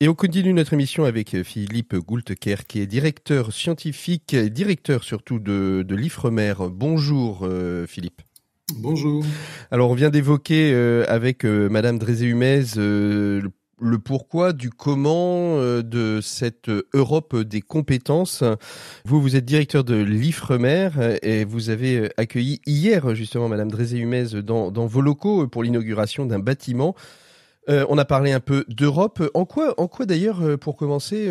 Et on continue notre émission avec Philippe Goulteker, qui est directeur scientifique, directeur surtout de, de l'IFREMER. Bonjour euh, Philippe. Bonjour. Alors on vient d'évoquer euh, avec euh, Madame Drézé-Humez le pourquoi du comment euh, de cette Europe des compétences. Vous, vous êtes directeur de l'IFREMER et vous avez euh, accueilli hier justement Madame Drézé-Humez dans, vos locaux pour l'inauguration d'un bâtiment. Euh, on a parlé un peu d'Europe. En quoi, en quoi d'ailleurs, pour commencer,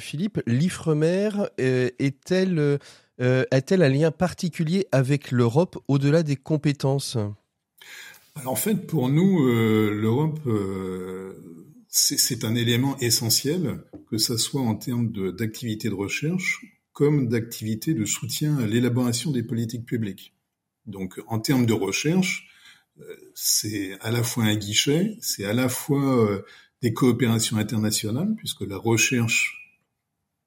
Philippe, l'IFREMER est-elle a-t-elle un lien particulier avec l'Europe au-delà des compétences? En fait, pour nous, l'Europe c'est un élément essentiel, que ce soit en termes d'activité de, recherche comme d'activité de soutien à l'élaboration des politiques publiques. Donc en termes de recherche, euh, c'est à la fois un guichet, c'est à la fois euh, des coopérations internationales, puisque la recherche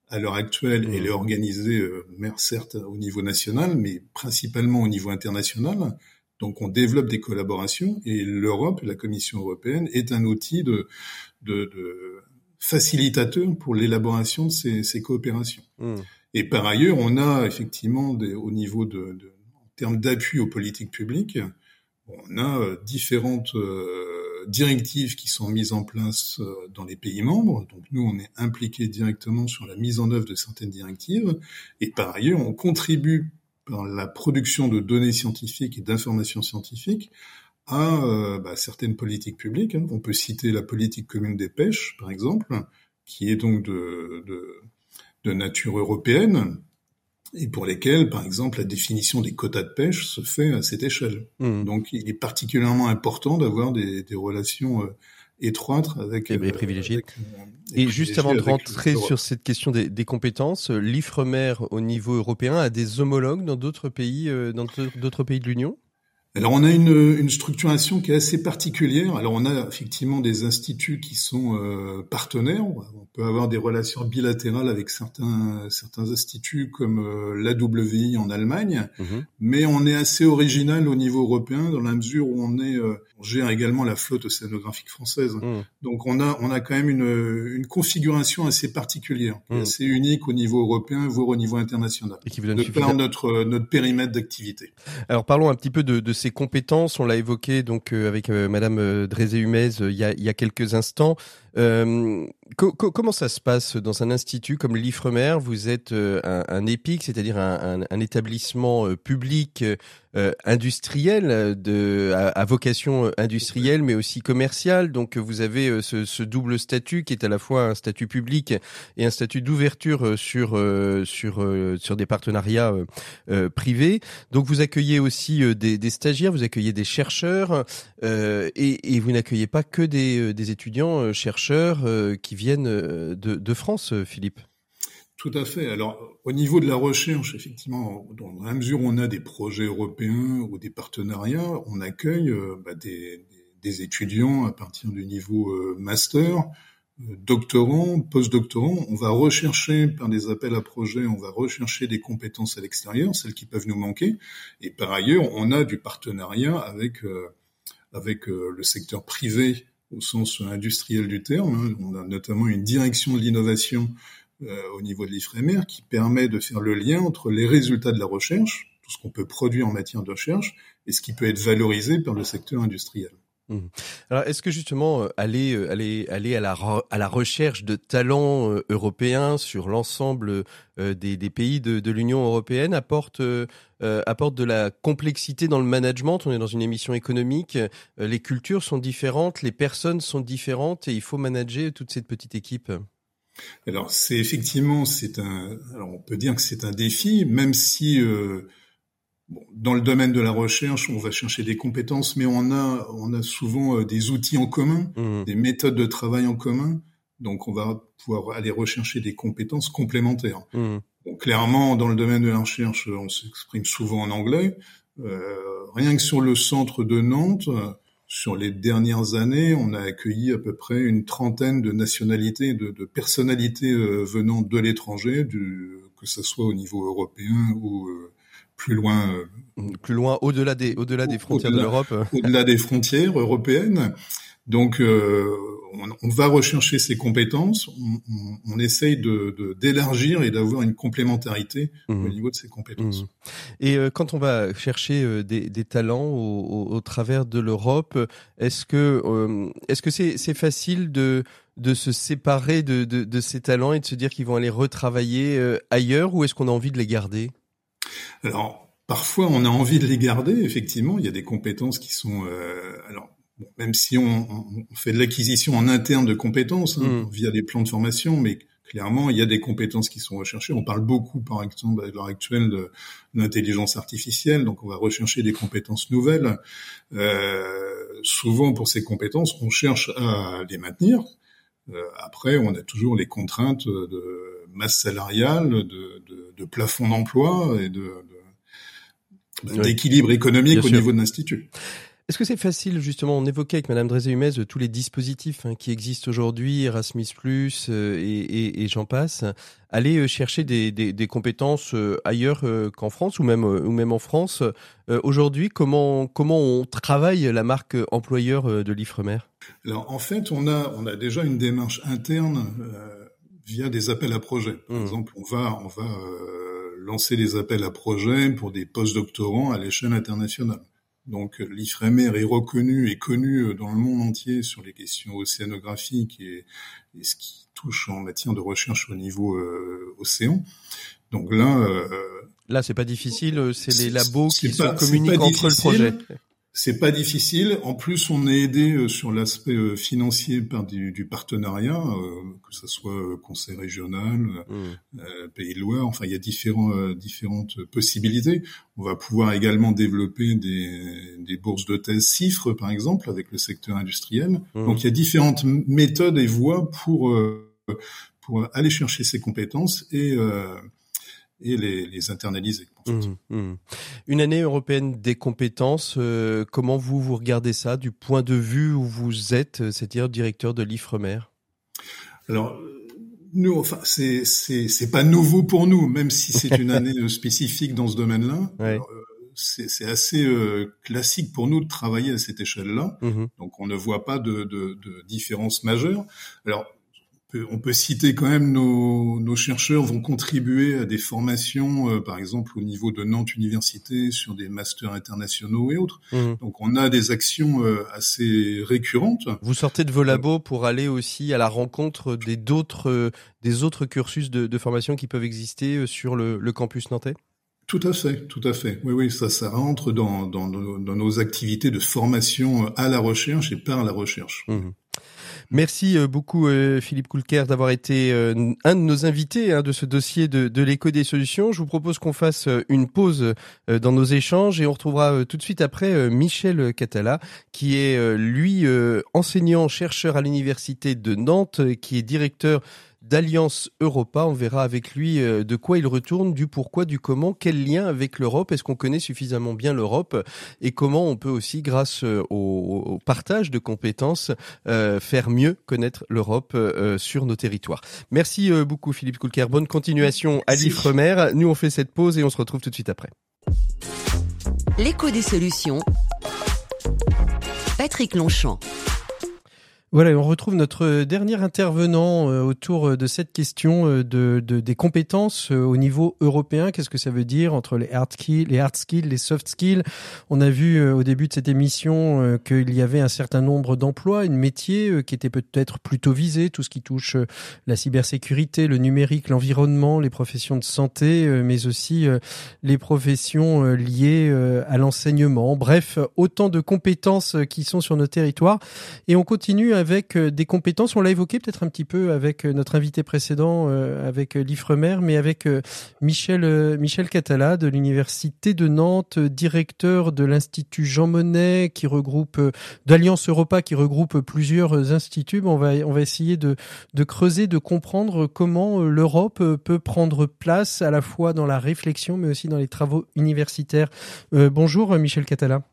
à l'heure actuelle, elle est organisée, euh, certes au niveau national, mais principalement au niveau international. Donc on développe des collaborations et l'Europe, la Commission européenne, est un outil de, de, de facilitateur pour l'élaboration de ces, ces coopérations. Hmm. Et par ailleurs, on a effectivement des, au niveau de, de en termes d'appui aux politiques publiques, on a euh, différentes euh, directives qui sont mises en place euh, dans les pays membres. Donc nous, on est impliqué directement sur la mise en œuvre de certaines directives. Et par ailleurs, on contribue par la production de données scientifiques et d'informations scientifiques à euh, bah, certaines politiques publiques. Hein. On peut citer la politique commune des pêches, par exemple, qui est donc de, de, de, nature européenne et pour lesquelles, par exemple, la définition des quotas de pêche se fait à cette échelle. Mmh. Donc, il est particulièrement important d'avoir des, des, relations euh, étroites avec les privilégiés. Euh, et juste avant de rentrer sur cette question des, des compétences, l'IFREMER au niveau européen a des homologues dans d'autres pays, dans d'autres pays de l'Union? Alors on a une, une, structuration qui est assez particulière. Alors on a effectivement des instituts qui sont euh, partenaires. On peut avoir des relations bilatérales avec certains certains instituts comme euh, l'AWI en Allemagne, mhm. mais on est assez original au niveau européen dans la mesure où on est euh, on gère également la flotte océanographique française. Mhm. Donc on a on a quand même une, une configuration assez particulière, mhm. assez unique au niveau européen voire au niveau international. Et qui vous donne de par notre notre périmètre d'activité. Alors parlons un petit peu de, de ces compétences. On l'a évoqué donc euh, avec euh, Madame euh, Drézé-Humez il y a quelques instants. Euh, comment ça se passe dans un institut comme l'Ifremer? Vous êtes euh, un, un EPIC, c'est-à-dire un, établissement euh, public industriel à, vocation industrielle, mais aussi commerciale. Donc vous avez ce, double statut qui est à la fois un statut public et un statut d'ouverture sur sur sur des partenariats privés. Donc vous accueillez aussi des, stagiaires, vous accueillez des chercheurs et, vous n'accueillez pas que des étudiants chercheurs euh, qui viennent euh, de, France, euh, Philippe. Tout à fait. Alors, au niveau de la recherche, effectivement, dans la mesure où on a des projets européens ou des partenariats, on accueille bah, des, étudiants à partir du niveau master, doctorants, post-doctorants. On va rechercher par des appels à projets, on va rechercher des compétences à l'extérieur, celles qui peuvent nous manquer. Et par ailleurs, on a du partenariat avec avec le secteur privé au sens industriel du terme. Hein. On a notamment une direction de l'innovation euh, au niveau de l'IFREMER qui permet de faire le lien entre les résultats de la recherche, tout ce qu'on peut produire en matière de recherche, et ce qui peut être valorisé par le secteur industriel. Mmh. Alors, est-ce que justement euh, aller euh, aller aller à la à la recherche de talents euh, européens sur l'ensemble des, pays de, de l'Union européenne apporte apporte de la complexité dans le management? On est dans une émission économique, les cultures sont différentes, les personnes sont différentes et il faut manager toute cette petite équipe. Alors, c'est effectivement c'est un alors on peut dire que c'est un défi, même si dans le domaine de la recherche, on va chercher des compétences, mais on a, on a souvent euh, des outils en commun, mmh. des méthodes de travail en commun. Donc, on va pouvoir aller rechercher des compétences complémentaires. Mmh. clairement, dans le domaine de la recherche, on s'exprime souvent en anglais. Euh, rien que sur le centre de Nantes, sur les dernières années, on a accueilli à peu près une trentaine de nationalités, de, de personnalités euh, venant de l'étranger, que ce soit au niveau européen ou euh, plus loin, euh, plus loin, au-delà des, au-delà des frontières de l'Europe, au-delà des frontières européennes. Donc, euh, on, va rechercher ces compétences, on, on, essaye de, d'élargir et d'avoir une complémentarité au mmh. niveau de ces compétences. Mmh. Et euh, quand on va chercher des, des talents au, au, travers de l'Europe, est-ce que est-ce que c'est, c'est facile de de se séparer de, de, de, ces talents et de se dire qu'ils vont aller retravailler ailleurs ou est-ce qu'on a envie de les garder? Alors, parfois, on a envie de les garder. Effectivement, il y a des compétences qui sont. Euh, alors, même si on, on fait de l'acquisition en interne de compétences hein, mm. via des plans de formation, mais clairement, il y a des compétences qui sont recherchées. On parle beaucoup, par exemple, à l'heure actuelle, de l'intelligence artificielle. Donc, on va rechercher des compétences nouvelles. Euh, souvent, pour ces compétences, on cherche à les maintenir. Euh, après, on a toujours les contraintes de masse salariale, de, de, de plafond d'emploi et de, d'équilibre économique au niveau de l'institut. Est-ce que c'est facile, justement, on évoquait avec Madame Drézé-Humez tous les dispositifs hein, qui existent aujourd'hui, Erasmus+, euh, et, et, et j'en passe, aller euh, chercher des, des, des compétences euh, ailleurs qu'en France ou même, ou même en France. aujourd'hui, comment, comment on travaille la marque employeur de l'Ifremer? Alors, en fait, on a, on a déjà une démarche interne via des appels à projets. Par mmh. exemple, on va, on va euh, lancer des appels à projets pour des post-doctorants à l'échelle internationale. Donc l'IFREMER est reconnu et connu euh, dans le monde entier sur les questions océanographiques et, ce qui touche en matière de recherche au niveau euh, océan. Donc là, euh, là c'est pas difficile, c'est les labos qui se communiquent entre le projet. C'est pas difficile. En plus, on est aidé euh, sur l'aspect euh, financier par du, du partenariat, euh, que ce soit conseil régional, mmh. Pays de Loire. Enfin, il y a différents, différentes possibilités. On va pouvoir également développer des, des bourses de thèse CIFRE, par exemple, avec le secteur industriel. Mmh. Donc, il y a différentes méthodes et voies pour pour aller chercher ces compétences et et les, les internaliser. Mmh, mmh. Une année européenne des compétences, euh, comment vous vous regardez ça du point de vue où vous êtes, c'est-à-dire directeur de l'IFREMER? Alors, nous, enfin, c'est c'est pas nouveau pour nous, même si c'est une année spécifique dans ce domaine-là. Ouais c'est assez euh, classique pour nous de travailler à cette échelle-là. Mmh Donc on ne voit pas de, de, de différence majeure. Alors on peut citer quand même nos, nos, chercheurs vont contribuer à des formations, euh, par exemple au niveau de Nantes Université sur des masters internationaux et autres. Mmh. Donc on a des actions euh, assez récurrentes. Vous sortez de vos labos pour aller aussi à la rencontre des d'autres des autres cursus de, de, formation qui peuvent exister sur le, le campus nantais? Tout à fait, tout à fait. Oui, oui, ça, ça rentre dans, dans, dans nos activités de formation à la recherche et par la recherche. Mmh. Merci euh, beaucoup euh, Philippe Coulker d'avoir été euh, un de nos invités hein, de ce dossier de, de des solutions. Je vous propose qu'on fasse une pause dans nos échanges et on retrouvera tout de suite après Michel Catala qui est lui enseignant chercheur à l'université de Nantes qui est directeur d'Alliance Europa. On verra avec lui euh, de quoi il retourne, du pourquoi, du comment, quel lien avec l'Europe, est-ce qu'on connaît suffisamment bien l'Europe et comment on peut aussi, grâce euh, au, partage de compétences, euh, faire mieux connaître l'Europe sur nos territoires. Merci beaucoup Philippe Coulker. Bonne continuation à l'Ifremer. Nous on fait cette pause et on se retrouve tout de suite après. L'écho des solutions. Patrick Longchamp. Voilà, on retrouve notre dernier intervenant euh, autour de cette question euh, de, de des compétences euh, au niveau européen. Qu'est-ce que ça veut dire entre les hard skills, les hard skills, les soft skills On a vu au début de cette émission qu'il y avait un certain nombre d'emplois, une métier qui était peut-être plutôt visé, tout ce qui touche la cybersécurité, le numérique, l'environnement, les professions de santé, mais aussi les professions liées à l'enseignement. Bref, autant de compétences qui sont sur nos territoires. Et on continue avec euh, des compétences, on l'a évoqué peut-être un petit peu avec euh, notre invité précédent, euh, avec l'IFREMER, mais avec Michel, Michel Catala de l'Université de Nantes, directeur de l'Institut Jean Monnet, qui regroupe, d'Alliance Europa, qui regroupe plusieurs instituts. On va, on va essayer de, de creuser, de comprendre comment l'Europe peut prendre place à la fois dans la réflexion, mais aussi dans les travaux universitaires. bonjour Michel Catala.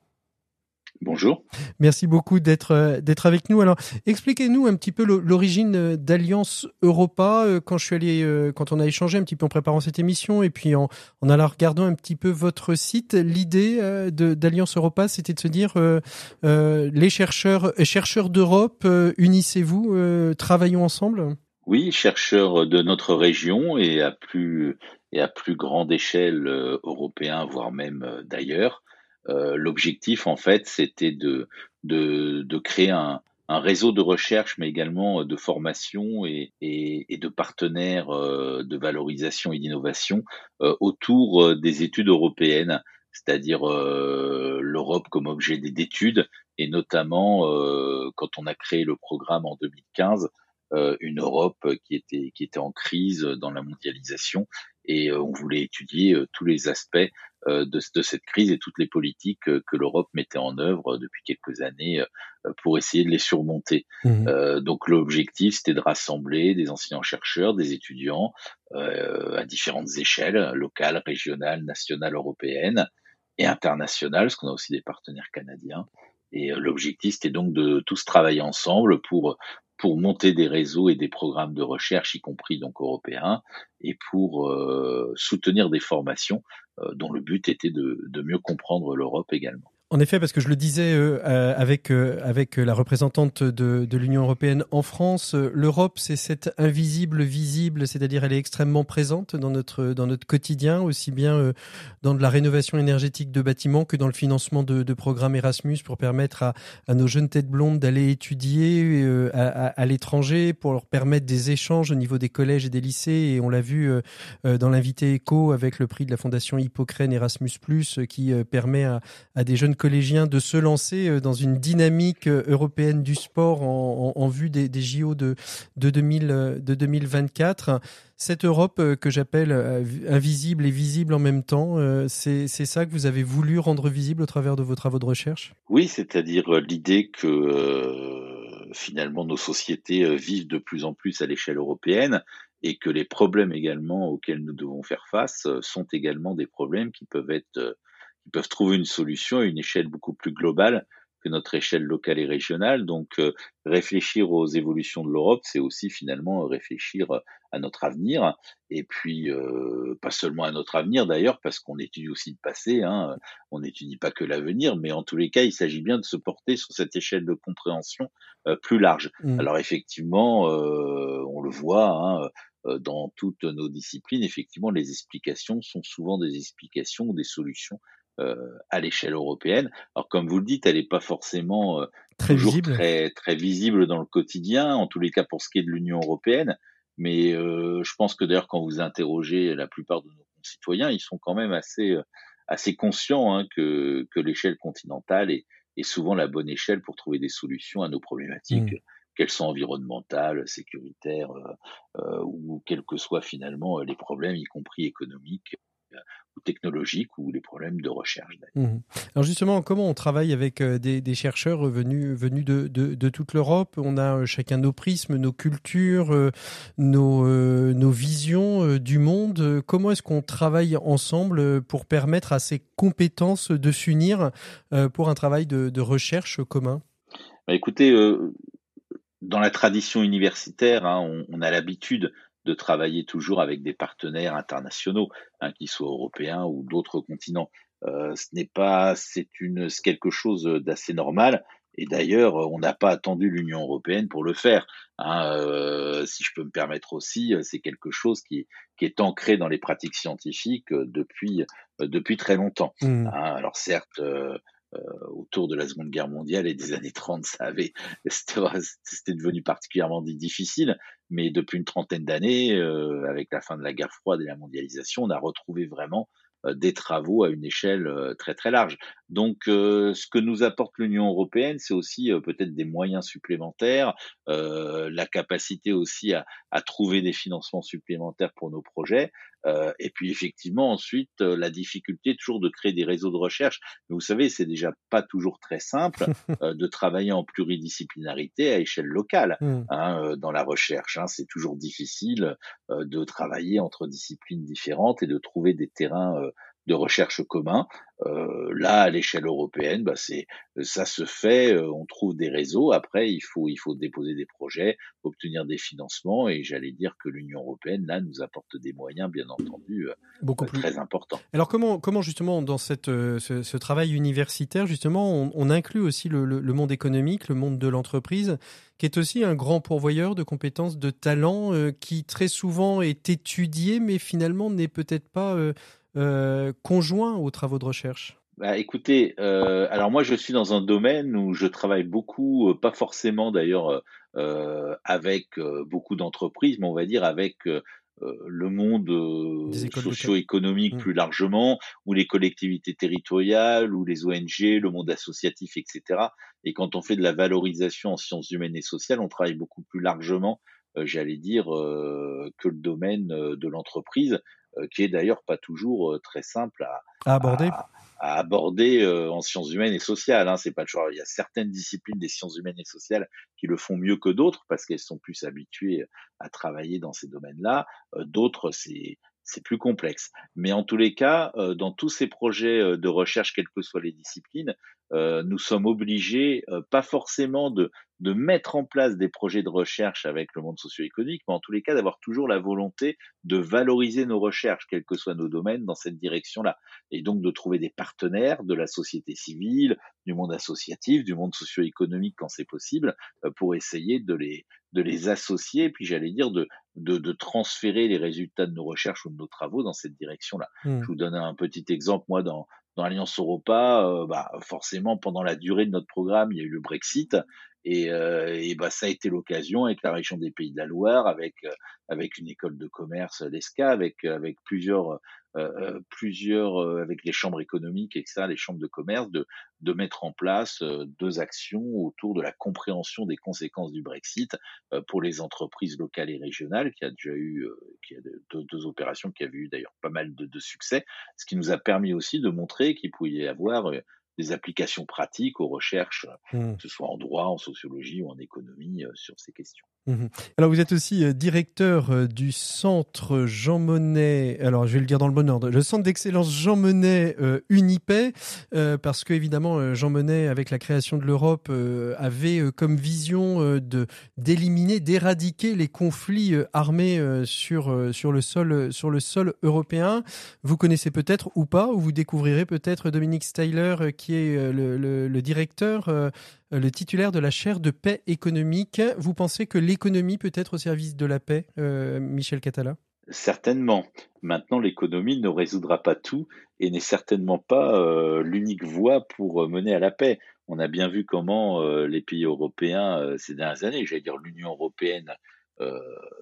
Bonjour. Merci beaucoup d'être euh, d'être avec nous. Alors, expliquez-nous un petit peu l'origine euh, d'Alliance Europa. Euh, quand je suis allé, quand on a échangé un petit peu en préparant cette émission, et puis en, en allant regardant un petit peu votre site, l'idée d'Alliance Europa, c'était de se dire les chercheurs chercheurs d'Europe, unissez-vous, travaillons ensemble. Oui, chercheurs de notre région et à plus et à plus grande échelle européen, voire même d'ailleurs. Euh, l'objectif, en fait, c'était de, de, de, créer un, un, réseau de recherche, mais également euh, de formation et, et, et de partenaires euh, de valorisation et d'innovation autour des études européennes, c'est-à-dire l'Europe comme objet d'études, et notamment quand on a créé le programme en 2015, une Europe qui était, qui était en crise dans la mondialisation et on voulait étudier tous les aspects de, de, cette crise et toutes les politiques que l'Europe mettait en œuvre depuis quelques années euh, pour essayer de les surmonter. Mmh. Euh, donc l'objectif, c'était de rassembler des enseignants-chercheurs, des étudiants à différentes échelles, locales, régionales, nationales, européennes et internationales, parce qu'on a aussi des partenaires canadiens. Et l'objectif, c'était donc de tous travailler ensemble pour pour monter des réseaux et des programmes de recherche, y compris donc européens, et pour euh, soutenir des formations euh, dont le but était de, de mieux comprendre l'Europe également. En effet, parce que je le disais euh, euh avec euh, avec la représentante de, de l'Union européenne en France, l'Europe c'est cette invisible visible, c'est-à-dire elle est extrêmement présente dans notre dans notre quotidien, aussi bien dans de la rénovation énergétique de bâtiments que dans le financement de, de programmes Erasmus pour permettre à, à nos jeunes têtes blondes d'aller étudier à, à, l'étranger, pour leur permettre des échanges au niveau des collèges et des lycées. Et on l'a vu dans l'invité éco avec le prix de la fondation Hippocrène Erasmus+, qui permet à des jeunes collégiens de se lancer euh, dans une dynamique euh, européenne du sport en, vue des, JO de, de, 2000, de 2024 cette Europe euh, que j'appelle invisible et visible en même temps, c'est ça que vous avez voulu rendre visible au travers de vos travaux de recherche? Oui, c'est-à-dire l'idée que finalement nos sociétés vivent de plus en plus à l'échelle européenne et que les problèmes également auxquels nous devons faire face sont également des problèmes qui peuvent être qui peuvent trouver une solution à une échelle beaucoup plus globale notre échelle locale et régionale. Donc, euh, réfléchir aux évolutions de l'Europe, c'est aussi finalement réfléchir à notre avenir. Et puis, euh, pas seulement à notre avenir d'ailleurs, parce qu'on étudie aussi le passé. Hein, on n'étudie pas que l'avenir, mais en tous les cas, il s'agit bien de se porter sur cette échelle de compréhension euh, plus large. Mmh. Alors effectivement, on le voit. Hein, dans toutes nos disciplines, effectivement, les explications sont souvent des explications ou des solutions euh, à l'échelle européenne. Alors comme vous le dites, elle n'est pas forcément euh, très toujours visible. Très, très visible dans le quotidien, en tous les cas pour ce qui est de l'Union européenne. Mais euh, je pense que d'ailleurs quand vous interrogez la plupart de nos concitoyens, ils sont quand même assez assez conscients hein, que, que l'échelle continentale est, est, souvent la bonne échelle pour trouver des solutions à nos problématiques. Mmh. qu'elles soient environnementales, sécuritaires, euh, ou quels que soient finalement les problèmes, y compris économiques ou technologiques ou les problèmes de recherche. Mmh. Alors justement, comment on travaille avec euh, des, chercheurs venus, venus de, de, toute l'Europe? On a euh, chacun nos prismes, nos cultures, euh, nos, nos visions du monde. Comment est-ce qu'on travaille ensemble pour permettre à ces compétences de s'unir pour un travail de, de recherche commun? Bah, Écoutez, dans la tradition universitaire, hein, on, on, a l'habitude de travailler toujours avec des partenaires internationaux, hein, qu'ils soient européens ou d'autres continents. Euh, ce n'est pas, c'est une, quelque chose d'assez normal. Et d'ailleurs, on n'a pas attendu l'Union européenne pour le faire. Hein, euh, si je peux me permettre aussi, c'est quelque chose qui, qui, est ancré dans les pratiques scientifiques depuis, depuis très longtemps. Mmh. Hein, alors certes, euh, euh, autour de la Seconde Guerre mondiale et des années 30, ça avait, c'était devenu particulièrement difficile. Mais depuis une trentaine d'années, euh, avec la fin de la guerre froide et la mondialisation, on a retrouvé vraiment euh, des travaux à une échelle euh, très très large. Donc, ce que nous apporte l'Union européenne, c'est aussi peut-être des moyens supplémentaires, la capacité aussi à, trouver des financements supplémentaires pour nos projets, et puis effectivement ensuite la difficulté toujours de créer des réseaux de recherche. Mais vous savez, c'est déjà pas toujours très simple de travailler en pluridisciplinarité à échelle locale mmh. hein, dans la recherche. Hein. C'est toujours difficile de travailler entre disciplines différentes et de trouver des terrains de recherche commun. Euh, là, à l'échelle européenne, bah, c'est ça se fait. Euh, on trouve des réseaux. Après, il faut il faut déposer des projets, obtenir des financements. Et j'allais dire que l'Union européenne là nous apporte des moyens, bien entendu, euh, beaucoup plus très importants. Alors comment comment justement dans cette ce, travail universitaire justement on, inclut aussi le, le, monde économique, le monde de l'entreprise, qui est aussi un grand pourvoyeur de compétences, de talents, qui très souvent est étudié, mais finalement n'est peut-être pas euh, conjoint aux travaux de recherche? Bah, écoutez, euh, alors moi je suis dans un domaine où je travaille beaucoup, euh, pas forcément d'ailleurs avec beaucoup d'entreprises, mais on va dire avec le monde socio-économique mmh. plus largement, ou les collectivités territoriales, ou les ONG, le monde associatif, etc. Et quand on fait de la valorisation en sciences humaines et sociales, on travaille beaucoup plus largement, j'allais dire, que le domaine de l'entreprise. Euh, qui est d'ailleurs pas toujours euh, très simple à, aborder. À, aborder euh, en sciences humaines et sociales. Hein, c'est pas le choix. Il y a certaines disciplines des sciences humaines et sociales qui le font mieux que d'autres parce qu'elles sont plus habituées à travailler dans ces domaines-là. d'autres, c'est c'est plus complexe. Mais en tous les cas, dans tous ces projets de recherche, quelles que soient les disciplines, nous sommes obligés, pas forcément de, de mettre en place des projets de recherche avec le monde socio-économique, mais en tous les cas d'avoir toujours la volonté de valoriser nos recherches, quels que soient nos domaines, dans cette direction-là. Et donc de trouver des partenaires de la société civile, du monde associatif, du monde socio-économique quand c'est possible, euh, pour essayer de les, de les associer, puis j'allais dire de, de, de, transférer les résultats de nos recherches ou de nos travaux dans cette direction-là. Mmh. Je vous donne un petit exemple, moi, dans, dans l'Alliance Europa, euh, bah, forcément, pendant la durée de notre programme, il y a eu le Brexit. Et, euh, et bah, ça a été l'occasion avec la région des Pays de la Loire, avec, euh, avec une école de commerce, l'ESCA, avec, avec plusieurs euh, euh, plusieurs, euh, avec les chambres économiques et ça, les chambres de commerce, de, de mettre en place deux actions autour de la compréhension des conséquences du Brexit pour les entreprises locales et régionales, qui a déjà eu qui a deux, deux, opérations qui avaient eu d'ailleurs pas mal de, succès, ce qui nous a permis aussi de montrer qu'il pouvait y avoir des applications pratiques aux recherches, mmh. que ce soit en droit, en sociologie ou en économie, sur ces questions. Mhm. Alors vous êtes aussi euh, directeur euh, du centre Jean Monnet, alors je vais le dire dans le bon ordre, le centre d'excellence Jean Monnet euh, Unipay, parce que évidemment Jean Monnet avec la création de l'Europe avait comme vision de d'éliminer, d'éradiquer les conflits armés sur sur le sol sur le sol européen. Vous connaissez peut-être ou pas, ou vous découvrirez peut-être Dominique Steyler qui est le, directeur euh, le titulaire de la chaire de paix économique. Vous pensez que l'économie peut être au service de la paix, euh, Michel Catala? Certainement. Maintenant, l'économie ne résoudra pas tout et n'est certainement pas euh, l'unique voie pour mener à la paix. On a bien vu comment les pays européens ces dernières années, j'allais dire l'Union européenne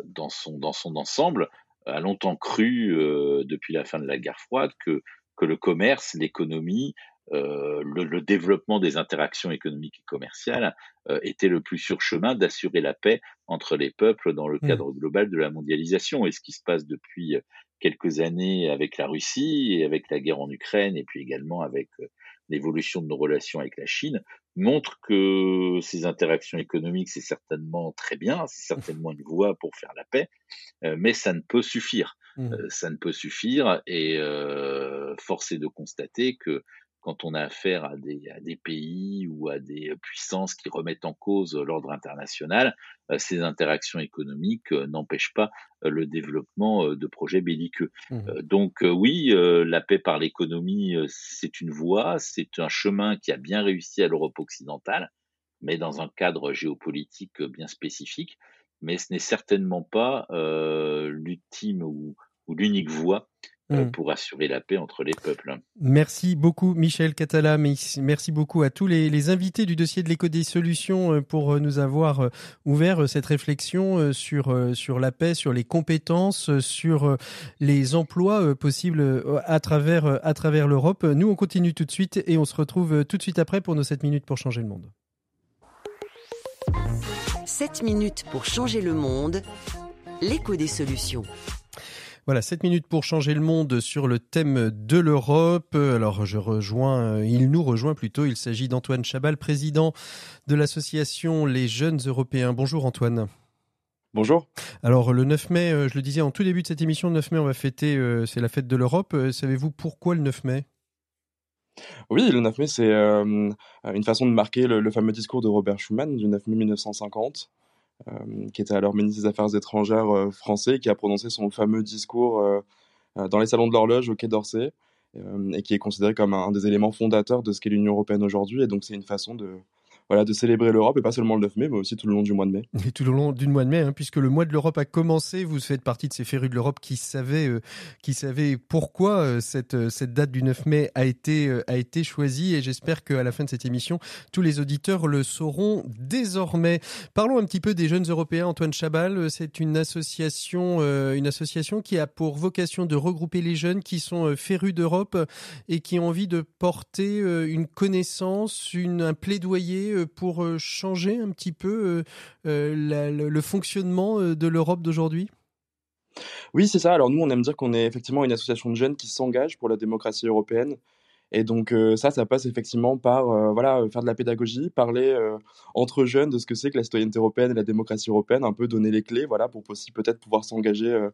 dans, son, ensemble, a longtemps cru depuis la fin de la guerre froide que le commerce, l'économie, euh, le, développement des interactions économiques et commerciales euh, était le plus sûr chemin d'assurer la paix entre les peuples dans le mmh. cadre global de la mondialisation. Et ce qui se passe depuis euh, quelques années avec la Russie et avec la guerre en Ukraine et puis également avec l'évolution de nos relations avec la Chine montre que ces interactions économiques, c'est certainement très bien, c'est certainement une voie pour faire la paix, mais ça ne peut suffire. Mmh. ça ne peut suffire et euh, force est de constater que quand on a affaire à des, à des, pays ou à des puissances qui remettent en cause l'ordre international, euh, ces interactions économiques euh, n'empêchent pas euh, le développement de projets belliqueux. Mmh. Donc oui, la paix par l'économie, c'est une voie, c'est un chemin qui a bien réussi à l'Europe occidentale, mais dans un cadre géopolitique bien spécifique. Mais ce n'est certainement pas l'ultime ou, ou l'unique voie euh, mm. pour assurer la paix entre les peuples. Merci beaucoup Michel Catala, merci beaucoup à tous les, invités du dossier de l'éco des solutions euh, pour euh, nous avoir ouvert cette réflexion sur, sur la paix, sur les compétences, sur les emplois possibles à travers, à travers l'Europe. Nous on continue tout de suite et on se retrouve tout de suite après pour nos 7 minutes pour changer le monde. 7 minutes pour changer le monde, l'écho des solutions. Voilà, 7 minutes pour changer le monde sur le thème de l'Europe. Alors, je rejoins, euh, il nous rejoint plutôt. Il s'agit d'Antoine Chabal, président de l'association Les Jeunes Européens. Bonjour Antoine. Bonjour. Alors le 9 mai, euh, je le disais en tout début de cette émission, le 9 mai on va fêter, euh, c'est la fête de l'Europe. Savez-vous pourquoi le 9 mai? Oui, le 9 mai c'est une façon de marquer le, le, fameux discours de Robert Schuman du 9 mai 1950 euh, qui était alors ministre des Affaires étrangères euh, français, qui a prononcé son fameux discours euh, dans les salons de l'horloge au Quai d'Orsay, et qui est considéré comme un, des éléments fondateurs de ce qu'est l'Union européenne aujourd'hui. Et donc c'est une façon de, voilà, de célébrer l'Europe, et pas seulement le 9 mai, mais aussi tout le long du mois de mai. Et tout le long du mois de mai, hein, puisque le mois de l'Europe a commencé, vous faites partie de ces férus de l'Europe qui savaient, euh, qui savaient pourquoi euh, cette, euh, cette date du 9 mai a été, a été choisie, et j'espère qu'à la fin de cette émission, tous les auditeurs le sauront désormais. Parlons un petit peu des jeunes Européens. Antoine Chabal, c'est une association, une association qui a pour vocation de regrouper les jeunes qui sont férus d'Europe et qui ont envie de porter une connaissance, une, un plaidoyer euh, pour euh, changer un petit peu euh, le, fonctionnement de l'Europe d'aujourd'hui? Oui, c'est ça. Alors nous, on aime dire qu'on est effectivement une association de jeunes qui s'engage pour la démocratie européenne. Et donc ça, ça passe effectivement par voilà faire de la pédagogie, parler entre jeunes de ce que c'est que la citoyenneté européenne et la démocratie européenne, un peu donner les clés, voilà, pour aussi peut-être pouvoir s'engager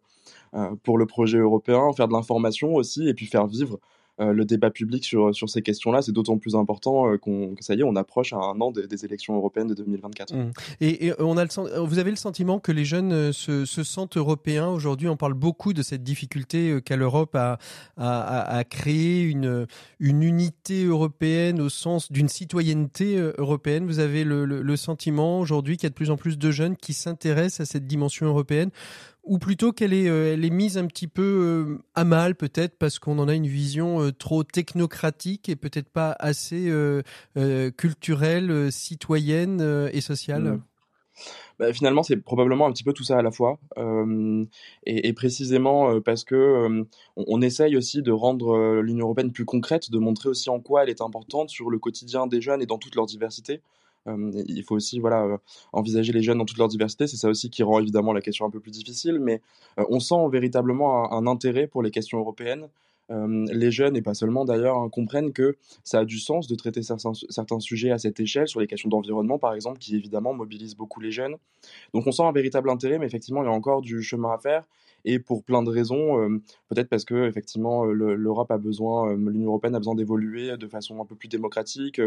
pour le projet européen, faire de l'information aussi, et puis faire vivre le débat public sur, sur ces questions-là, c'est d'autant plus important euh, qu'on, ça y est, on approche à un an des, élections européennes de 2024. Mmh. Et, on a le, vous avez le sentiment que les jeunes euh, se, se sentent européens aujourd'hui? On parle beaucoup de cette difficulté qu'a l'Europe à, à, à, créer une, une unité européenne au sens d'une citoyenneté européenne. Vous avez le, le sentiment aujourd'hui qu'il y a de plus en plus de jeunes qui s'intéressent à cette dimension européenne? Ou plutôt qu'elle est, euh, elle est mise un petit peu euh, à mal peut-être parce qu'on en a une vision euh, trop technocratique et peut-être pas assez culturelle, citoyenne et sociale mmh. bah, finalement, c'est probablement un petit peu tout ça à la fois, et, précisément parce que on, essaye aussi de rendre l'Union européenne plus concrète, de montrer aussi en quoi elle est importante sur le quotidien des jeunes et dans toute leur diversité il faut aussi voilà, envisager les jeunes dans toute leur diversité. C'est ça aussi qui rend évidemment la question un peu plus difficile, mais on sent véritablement un, intérêt pour les questions européennes. Les jeunes, et pas seulement d'ailleurs, hein, comprennent que ça a du sens de traiter certains, certains, sujets à cette échelle, sur les questions d'environnement par exemple, qui évidemment mobilisent beaucoup les jeunes. Donc on sent un véritable intérêt, mais effectivement, il y a encore du chemin à faire. Et pour plein de raisons, peut-être parce que effectivement l'Europe a besoin, l'Union européenne a besoin d'évoluer de façon un peu plus démocratique,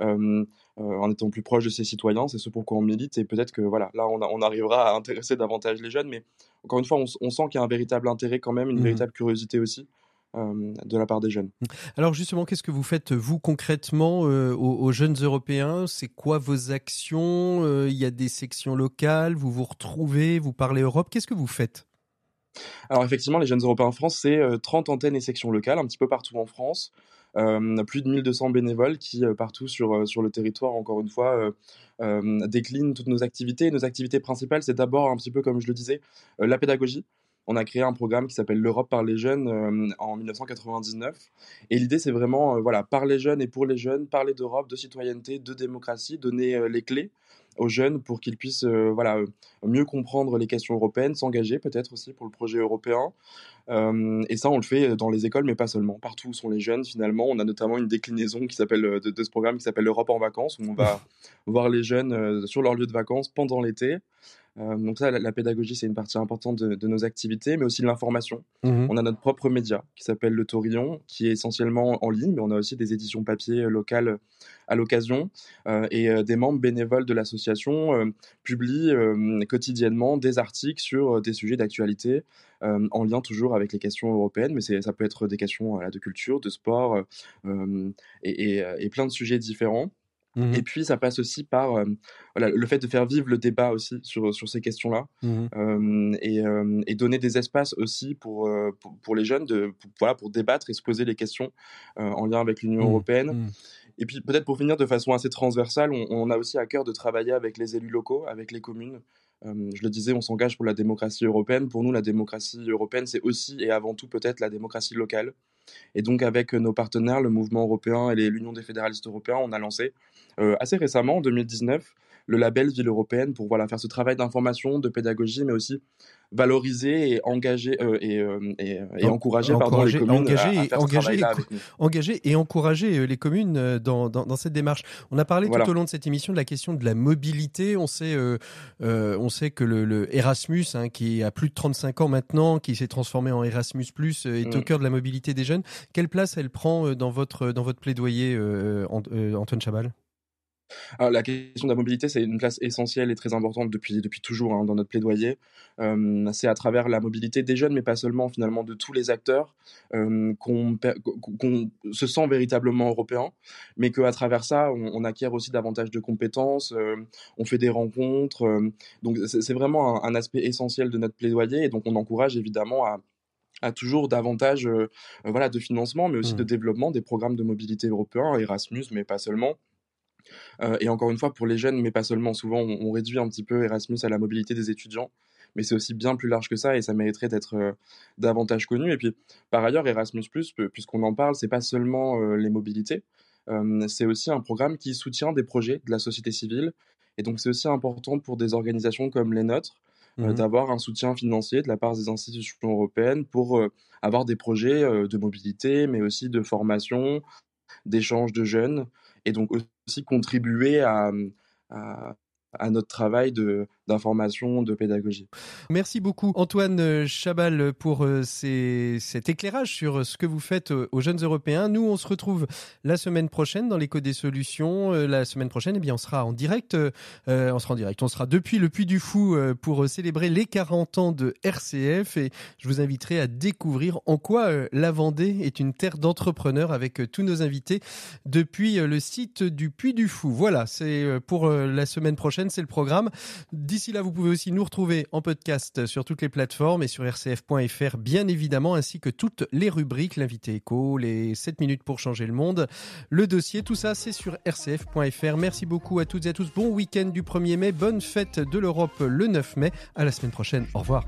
en étant plus proche de ses citoyens. C'est ce pour quoi on milite. Et peut-être que voilà, là on, on, arrivera à intéresser davantage les jeunes. Mais encore une fois, on, sent qu'il y a un véritable intérêt quand même, une mmh véritable curiosité aussi. De la part des jeunes. Alors justement, qu'est-ce que vous faites vous concrètement aux, jeunes européens? C'est quoi vos actions? Il y a des sections locales, vous vous retrouvez, vous parlez Europe? Qu'est-ce que vous faites? Alors effectivement, les Jeunes Européens en France, c'est 30 antennes et sections locales, un petit peu partout en France. Euh, plus de 1200 bénévoles qui, partout sur, sur le territoire, encore une fois, déclinent toutes nos activités. Nos activités principales, c'est d'abord un petit peu, comme je le disais, la pédagogie. On a créé un programme qui s'appelle l'Europe par les jeunes en 1999. Et l'idée, c'est vraiment, voilà, par les jeunes et pour les jeunes, parler d'Europe, de citoyenneté, de démocratie, donner les clés aux jeunes pour qu'ils puissent euh, voilà, euh, mieux comprendre les questions européennes, s'engager peut-être aussi pour le projet européen. Euh, et ça, on le fait dans les écoles, mais pas seulement. Partout où sont les jeunes, finalement, on a notamment une déclinaison qui s'appelle de, de, ce programme qui s'appelle l'Europe en vacances, où on va voir les jeunes sur leur lieu de vacances pendant l'été. Euh, donc ça, la, pédagogie, c'est une partie importante de, nos activités, mais aussi l'information. Mmh on a notre propre média qui s'appelle Le Taurillon, qui est essentiellement en ligne, mais on a aussi des éditions papier locales à l'occasion. Euh, et euh, des membres bénévoles de l'association publient quotidiennement des articles sur des sujets d'actualité, en lien toujours avec les questions européennes, mais ça peut être des questions de culture, de sport, et, et plein de sujets différents. Mmh et puis, ça passe aussi par voilà, le fait de faire vivre le débat aussi sur, sur ces questions-là mmh et, et, donner des espaces aussi pour, pour, pour, les jeunes de, pour, voilà, pour débattre et se poser les questions en lien avec l'Union mmh. européenne. Et puis, peut-être pour finir de façon assez transversale, on, on, a aussi à cœur de travailler avec les élus locaux, avec les communes. je le disais, on s'engage pour la démocratie européenne. Pour nous, la démocratie européenne, c'est aussi et avant tout peut-être la démocratie locale. Et donc, avec nos partenaires, le mouvement européen et l'Union des fédéralistes européens, on a lancé euh, assez récemment, en 2019, le label Ville européenne pour voilà, faire ce travail d'information, de pédagogie, mais aussi valoriser et engager euh, et, euh, et, et, encourager, pardon, les communes engager, à, faire engager, et, avec nous. engager et encourager les communes dans, dans, dans, cette démarche. On a parlé tout au long de cette émission de la question de la mobilité. On sait, euh, on sait que le, le Erasmus, hein, qui a plus de 35 ans maintenant, qui s'est transformé en Erasmus+, est au mm. cœur de la mobilité des jeunes. Quelle place elle prend dans votre, dans votre plaidoyer, Antoine Chabal? Alors, la question de la mobilité, c'est une place essentielle et très importante depuis, depuis toujours hein, dans notre plaidoyer. Euh, c'est à travers la mobilité des jeunes, mais pas seulement, finalement, de tous les acteurs, euh, qu'on se sent véritablement européen, mais qu'à travers ça, on, acquiert aussi davantage de compétences, euh, on fait des rencontres. donc, c'est vraiment un, aspect essentiel de notre plaidoyer, et donc on encourage évidemment à, à toujours davantage voilà, de financement, mais aussi de mmh. développement des programmes de mobilité européens, Erasmus, mais pas seulement. Euh, et encore une fois, pour les jeunes, mais pas seulement, souvent on, réduit un petit peu Erasmus à la mobilité des étudiants, mais c'est aussi bien plus large que ça et ça mériterait d'être euh, davantage connu. Et puis, par ailleurs, Erasmus, puisqu'on en parle, c'est pas seulement euh, les mobilités, c'est aussi un programme qui soutient des projets de la société civile. Et donc, c'est aussi important pour des organisations comme les nôtres. Mmh d'avoir un soutien financier de la part des institutions européennes pour avoir des projets de mobilité, mais aussi de formation, d'échange de jeunes, et donc aussi contribuer à, à notre travail de, d'information, de pédagogie. Merci beaucoup Antoine euh, Chabal pour euh, cet éclairage sur euh, ce que vous faites aux jeunes Européens. Nous, on se retrouve la semaine prochaine dans l'écho des solutions. La semaine prochaine, eh bien, on sera en direct. on sera en direct. On sera depuis le Puy du Fou pour célébrer les 40 ans de RCF et je vous inviterai à découvrir en quoi la Vendée est une terre d'entrepreneurs avec tous nos invités depuis le site du Puy du Fou. Voilà, c'est pour la semaine prochaine, c'est le programme. D'ici là, vous pouvez aussi nous retrouver en podcast sur toutes les plateformes et sur rcf.fr, bien évidemment, ainsi que toutes les rubriques, l'invité écho, les 7 minutes pour changer le monde, le dossier, tout ça, c'est sur rcf.fr. Merci beaucoup à toutes et à tous. Bon week-end du 1er mai, bonne fête de l'Europe le 9 mai. À la semaine prochaine. Au revoir.